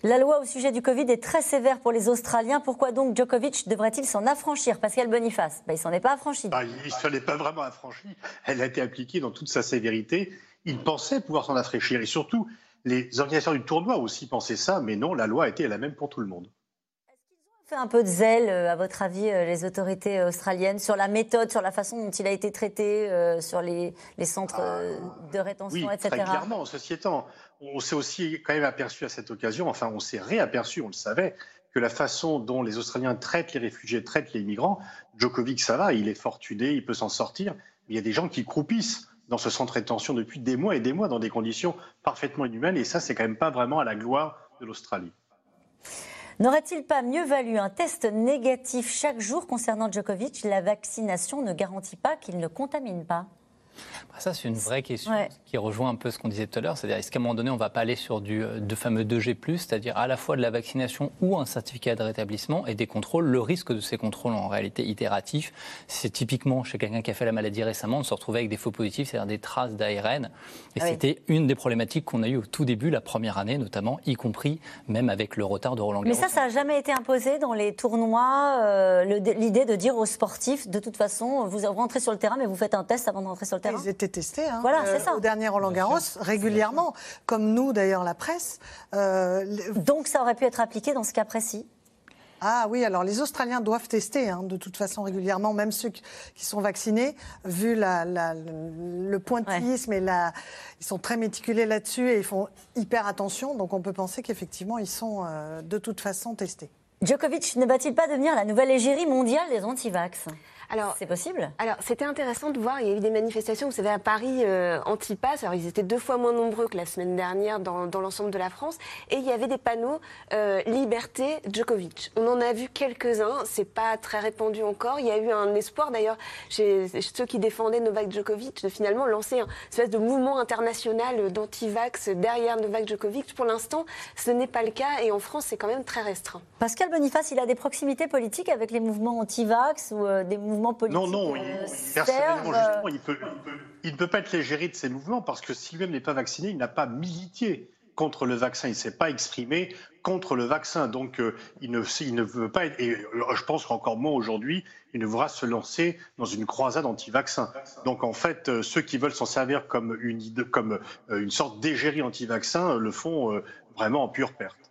La loi au sujet du Covid est très sévère pour les Australiens. Pourquoi donc Djokovic devrait-il s'en affranchir? Pascal Boniface, ben, il s'en est pas affranchi. Bah, il ne s'en est pas vraiment affranchi. Elle a été appliquée dans toute sa sévérité. Il pensait pouvoir s'en affranchir. Et surtout, les organisateurs du tournoi aussi pensaient ça, mais non, la loi a été la même pour tout le monde fait un peu de zèle, euh, à votre avis, euh, les autorités euh, australiennes, sur la méthode, sur la façon dont il a été traité, sur les, centres ah, de rétention, oui, etc. Très clairement, ceci étant, on s'est aussi quand même aperçu à cette occasion, enfin on s'est réaperçu, on le savait, que la façon dont les Australiens traitent les réfugiés, traitent les migrants, Djokovic, ça va, il est fortuné, il peut s'en sortir, mais il y a des gens qui croupissent dans ce centre de rétention depuis des mois et des mois dans des conditions parfaitement inhumaines, et ça, c'est quand même pas vraiment à la gloire de l'Australie. N'aurait-il pas mieux valu un test négatif chaque jour concernant Djokovic? La vaccination ne garantit pas qu'il ne contamine pas. Bah, ça, c'est une vraie question qui rejoint un peu ce qu'on disait tout à l'heure. C'est-à-dire, est-ce qu'à un moment donné, on ne va pas aller sur du euh, de fameux 2G, c'est-à-dire à la fois de la vaccination ou un certificat de rétablissement et des contrôles Le risque de ces contrôles, en réalité itératifs, c'est typiquement chez quelqu'un qui a fait la maladie récemment, de se retrouver avec des faux positifs, c'est-à-dire des traces d'ARN. Et ah c'était une des problématiques qu'on a eues au tout début, la première année notamment, y compris même avec le retard de Roland Garros. Mais ça, ça n'a jamais été imposé dans les tournois, euh, l'idée de dire aux sportifs, de toute façon, vous rentrez sur le terrain, mais vous faites un test avant de rentrer sur le terrain testé hein, voilà, euh, ça. au dernier Roland Garros régulièrement, comme nous d'ailleurs la presse. Euh, Donc ça aurait pu être appliqué dans ce cas précis ah oui, alors les Australiens doivent tester hein, de toute façon régulièrement, même ceux qui sont vaccinés, vu le pointillisme et la, ils sont très méticulés là-dessus et ils font hyper attention. Donc on peut penser qu'effectivement ils sont euh, de toute façon testés. Djokovic ne va-t-il pas devenir la nouvelle égérie mondiale des antivax? Alors, c'est possible Alors, c'était intéressant de voir, il y a eu des manifestations, vous savez, à Paris, euh, anti-pass. Alors, ils étaient deux fois moins nombreux que la semaine dernière dans, l'ensemble de la France. Et il y avait des panneaux euh, Liberté Djokovic. On en a vu quelques-uns, c'est pas très répandu encore. Il y a eu un espoir, d'ailleurs, chez, ceux qui défendaient Novak Djokovic, de finalement lancer un espèce de mouvement international d'anti-vax derrière Novak Djokovic. Pour l'instant, ce n'est pas le cas. Et en France, c'est quand même très restreint. Pascal Boniface, il a des proximités politiques avec les mouvements anti-vax ou euh, des mouvements non, non, euh, personnellement, justement, il, peut, il, ne peut pas être l'égérie de ces mouvements parce que si lui-même n'est pas vacciné, il n'a pas milité contre le vaccin. Il ne s'est pas exprimé contre le vaccin. Donc, euh, il, ne, il, ne, veut pas être, et euh, je pense qu'encore moins aujourd'hui, il ne voudra se lancer dans une croisade anti-vaccin. Donc, en fait, euh, ceux qui veulent s'en servir comme une, comme, une sorte d'égérie anti-vaccin le font vraiment en pure perte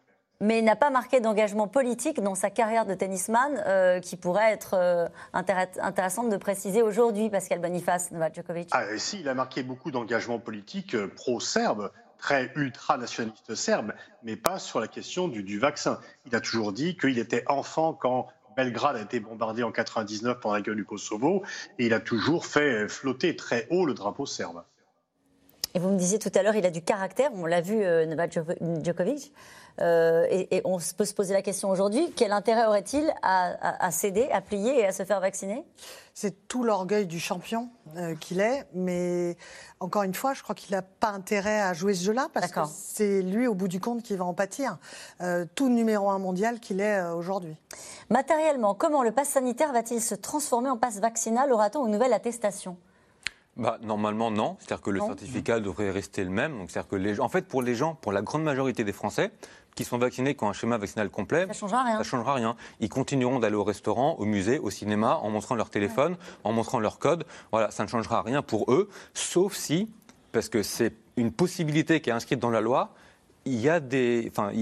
mais il n'a pas marqué d'engagement politique dans sa carrière de tennisman euh, qui pourrait être euh, intéressante de préciser aujourd'hui, Pascal Boniface, Novak Djokovic. Ah, si, il a marqué beaucoup d'engagement politique euh, pro-serbe, très ultra-nationaliste serbe, mais pas sur la question du, du vaccin. Il a toujours dit qu'il était enfant quand Belgrade a été bombardé en 99 pendant la guerre du Kosovo, et il a toujours fait flotter très haut le drapeau serbe. Et vous me disiez tout à l'heure, il a du caractère, on l'a vu, Novak Djokovic. Euh, et, on peut se poser la question aujourd'hui, quel intérêt aurait-il à, céder, à plier et à se faire vacciner? C'est tout l'orgueil du champion euh, qu'il est, mais encore une fois, je crois qu'il n'a pas intérêt à jouer ce jeu-là, parce que c'est lui, au bout du compte, qui va en pâtir. Euh, tout numéro un mondial qu'il est aujourd'hui. Matériellement, comment le pass sanitaire va-t-il se transformer en passe vaccinal? Aura-t-on une nouvelle attestation? Bah, normalement, non. C'est-à-dire que le certificat devrait rester le même. Donc, c'est-à-dire que les en fait, pour les gens, pour la grande majorité des Français, qui sont vaccinés, qui ont un schéma vaccinal complet, ça ne changera rien. Ça changera rien. Ils continueront d'aller au restaurant, au musée, au cinéma, en montrant leur téléphone, en montrant leur code. Voilà, ça ne changera rien pour eux, sauf si, parce que c'est une possibilité qui est inscrite dans la loi, il y a des, enfin,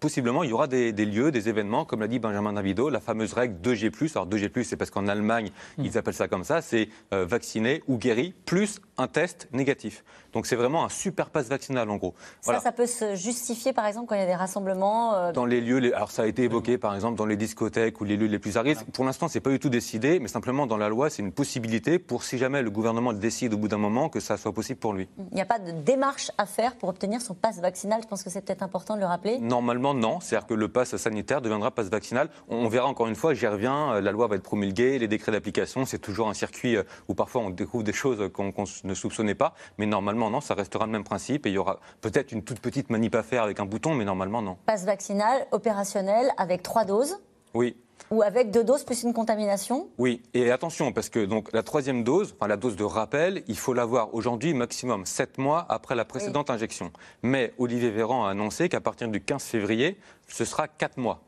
possiblement, il y aura des, lieux, des événements, comme l'a dit Benjamin Davido, la fameuse règle 2G+. Alors 2G+, c'est parce qu'en Allemagne, hmm. ils appellent ça comme ça, c'est euh, vacciné ou guéri, plus un test négatif. Donc c'est vraiment un super passe vaccinal en gros. Ça, ça peut se justifier par exemple quand il y a des rassemblements euh, Dans les lieux, alors ça a été évoqué par exemple dans les discothèques ou les lieux les plus à risque. Pour l'instant, c'est pas du tout décidé, mais simplement dans la loi, c'est une possibilité pour si jamais le gouvernement décide au bout d'un moment que ça soit possible pour lui. Il n'y a pas de démarche à faire pour obtenir son passe vaccinal. Je pense que c'est peut-être important de le rappeler. Normalement, non. C'est-à-dire que le passe sanitaire deviendra passe vaccinal. On verra encore une fois. J'y reviens. Euh, la loi va être promulguée, les décrets d'application, c'est toujours un circuit euh, où parfois on découvre des choses qu'on ne soupçonnait pas. Mais normalement, non, ça restera le même principe et il y aura peut-être une toute petite manip à faire avec un bouton, mais normalement, non. Passe vaccinal opérationnel avec trois doses Oui. Ou avec deux doses plus une contamination Oui, et attention, parce que donc, la troisième dose, enfin, la dose de rappel, il faut l'avoir aujourd'hui maximum 7 mois après la précédente injection. Mais Olivier Véran a annoncé qu'à partir du 15 février, ce sera 4 mois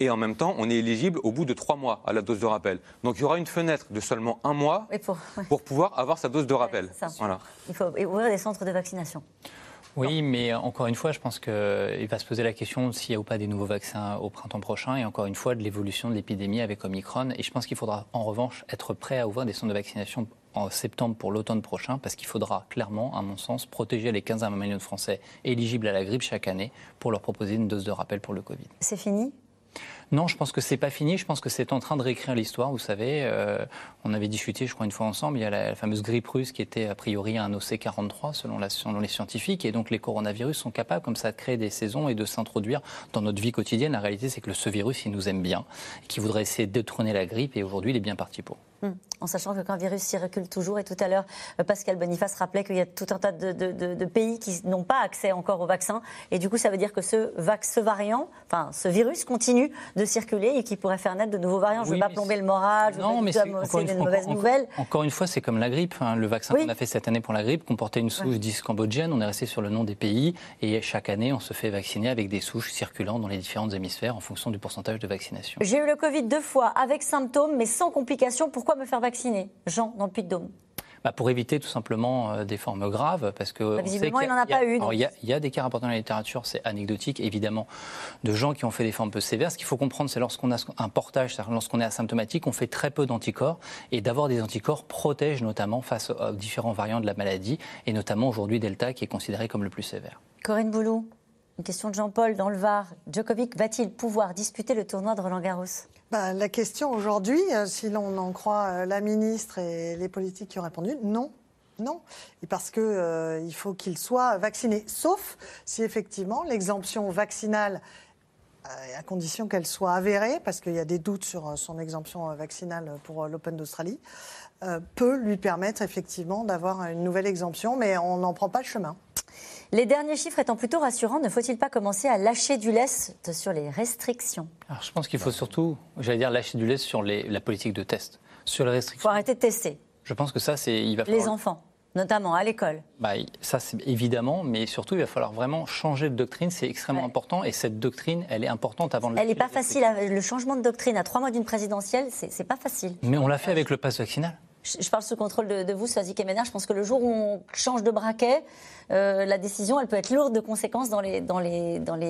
et en même temps, on est éligible au bout de trois mois à la dose de rappel. Donc il y aura une fenêtre de seulement un mois pour, pouvoir avoir sa dose de rappel. voilà. Il faut ouvrir des centres de vaccination. Oui, mais encore une fois, je pense qu'il va se poser la question s'il y a ou pas des nouveaux vaccins au printemps prochain, et encore une fois de l'évolution de l'épidémie avec Omicron. Et je pense qu'il faudra en revanche être prêt à ouvrir des centres de vaccination en septembre pour l'automne prochain, parce qu'il faudra clairement, à mon sens, protéger les 15 à 20 millions de Français éligibles à la grippe chaque année pour leur proposer une dose de rappel pour le Covid. C'est fini? Non, je pense que c'est pas fini. Je pense que c'est en train de réécrire l'histoire. Vous savez, euh, on avait discuté, je crois, une fois ensemble. Il y a la, fameuse grippe russe qui était a priori un OC43 selon, selon les scientifiques. Et donc les coronavirus sont capables comme ça de créer des saisons et de s'introduire dans notre vie quotidienne. La réalité, c'est que ce virus, il nous aime bien, et qui voudrait essayer de détrôner la grippe. Et aujourd'hui, il est bien parti pour. Hmm. En sachant que quand virus circule toujours, et tout à l'heure, euh, Pascal Boniface rappelait qu'il y a tout un tas de, pays qui n'ont pas accès encore au vaccin. Et du coup, ça veut dire que ce, ce variant, enfin, ce virus continue de circuler et qui pourrait faire naître de nouveaux variants. je ne veux pas plomber le moral, je ne veux pas annoncer une mauvaises nouvelles. Encore une fois, c'est comme la grippe. Hein. Le vaccin qu'on a fait cette année pour la grippe comportait une souche 10 cambodgienne. On est resté sur le nom des pays. Et chaque année, on se fait vacciner avec des souches circulant dans les différents hémisphères en fonction du pourcentage de vaccination. J'ai eu le Covid deux fois avec symptômes, mais sans complications. Pourquoi me faire vacciner Jean, dans le Puy-de-Dôme? Bah pour éviter tout simplement euh, des formes graves, parce que bah, visiblement il n'en a, pas eu. Il y, a des cas rapportés dans la littérature, c'est anecdotique évidemment, de gens qui ont fait des formes peu sévères. Ce qu'il faut comprendre, c'est lorsqu'on a un portage, lorsqu'on est asymptomatique, on fait très peu d'anticorps, et d'avoir des anticorps protège notamment face aux différents variants de la maladie, et notamment aujourd'hui Delta qui est considéré comme le plus sévère. Corinne Boulou, une question de Jean-Paul dans le Var. Djokovic va-t-il pouvoir disputer le tournoi de Roland Garros? Bah, la question aujourd'hui, euh, si l'on en croit euh, la ministre et les politiques qui ont répondu, non. Non, parce qu'il euh, faut qu'il soit vacciné, sauf si effectivement l'exemption vaccinale, à condition qu'elle soit avérée, parce qu'il y a des doutes sur son exemption vaccinale pour l'Open d'Australie, peut lui permettre effectivement d'avoir une nouvelle exemption, mais on n'en prend pas le chemin. Les derniers chiffres étant plutôt rassurants, ne faut-il pas commencer à lâcher du lest sur les restrictions? Alors, Je pense qu'il faut surtout, j'allais dire, lâcher du lest sur les, la politique de test. Sur les restrictions. Il faut arrêter de tester. Je pense que ça, c'est. Il va Les enfants notamment à l'école. Bah, ça, c'est évidemment, mais surtout, il va falloir vraiment changer de doctrine. C'est extrêmement important. Et cette doctrine, elle est importante avant de Elle n'est pas facile. Le changement de doctrine à trois mois d'une présidentielle, c'est pas facile. Mais on l'a fait avec le pass vaccinal. Je, parle sous contrôle de, de vous, Soazic Kemener. Je pense que le jour où on change de braquet, euh, la décision, elle peut être lourde de conséquences dans les,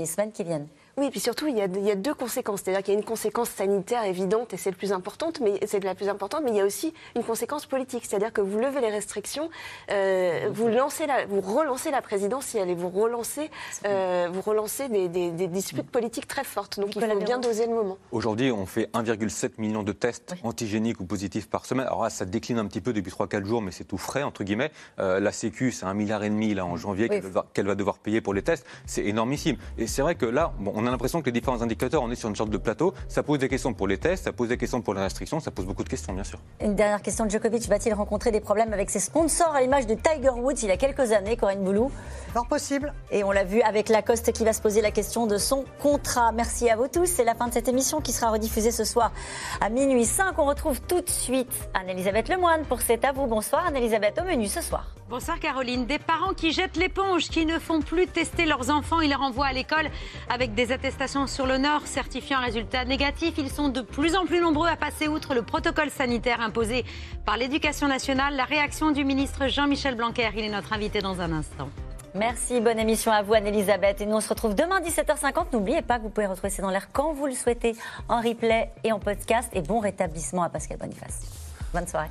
semaines qui viennent. Oui, et puis surtout, il y, a, il y a deux conséquences. C'est-à-dire qu'il y a une conséquence sanitaire évidente, et c'est le plus importante, mais c'est la plus importante, mais il y a aussi une conséquence politique. C'est-à-dire que vous levez les restrictions, euh, vous, lancez la, vous relancez la présidentielle et vous relancez, euh, vous relancez des, des, des, disputes politiques très fortes. Donc il faut bien doser le moment. Aujourd'hui, on fait 1,7 million de tests antigéniques ou positifs par semaine. Alors là, ça décline un petit peu depuis 3-4 jours, mais c'est tout frais, entre guillemets. Euh, la Sécu, c'est un milliard et demi là, en janvier qu'elle va, devoir payer pour les tests. C'est énormissime. Et c'est vrai que là, bon, on a l'impression que les différents indicateurs, on est sur une sorte de plateau. Ça pose des questions pour les tests, ça pose des questions pour les restrictions, ça pose beaucoup de questions, bien sûr. Une dernière question Djokovic va-t-il rencontrer des problèmes avec ses sponsors à l'image de Tiger Woods il y a quelques années, Corinne Boulou? Fort possible. Et on l'a vu avec Lacoste qui va se poser la question de son contrat. Merci à vous tous. C'est la fin de cette émission qui sera rediffusée ce soir à minuit 5. On retrouve tout de suite Anne-Elisabeth Lemoine pour C'est à vous. Bonsoir Anne-Elisabeth, au menu ce soir. Bonsoir Caroline. Des parents qui jettent l'éponge, qui ne font plus tester leurs enfants, ils les renvoient à l'école avec des attestations sur l'honneur certifiant un résultat négatif. Ils sont de plus en plus nombreux à passer outre le protocole sanitaire imposé par l'éducation nationale. La réaction du ministre Jean-Michel Blanquer, il est notre invité dans un instant. Merci, bonne émission à vous Anne-Elisabeth. Et nous on se retrouve demain 17h50. N'oubliez pas que vous pouvez retrouver C'est dans l'air quand vous le souhaitez en replay et en podcast. Et bon rétablissement à Pascal Boniface. Bonne soirée.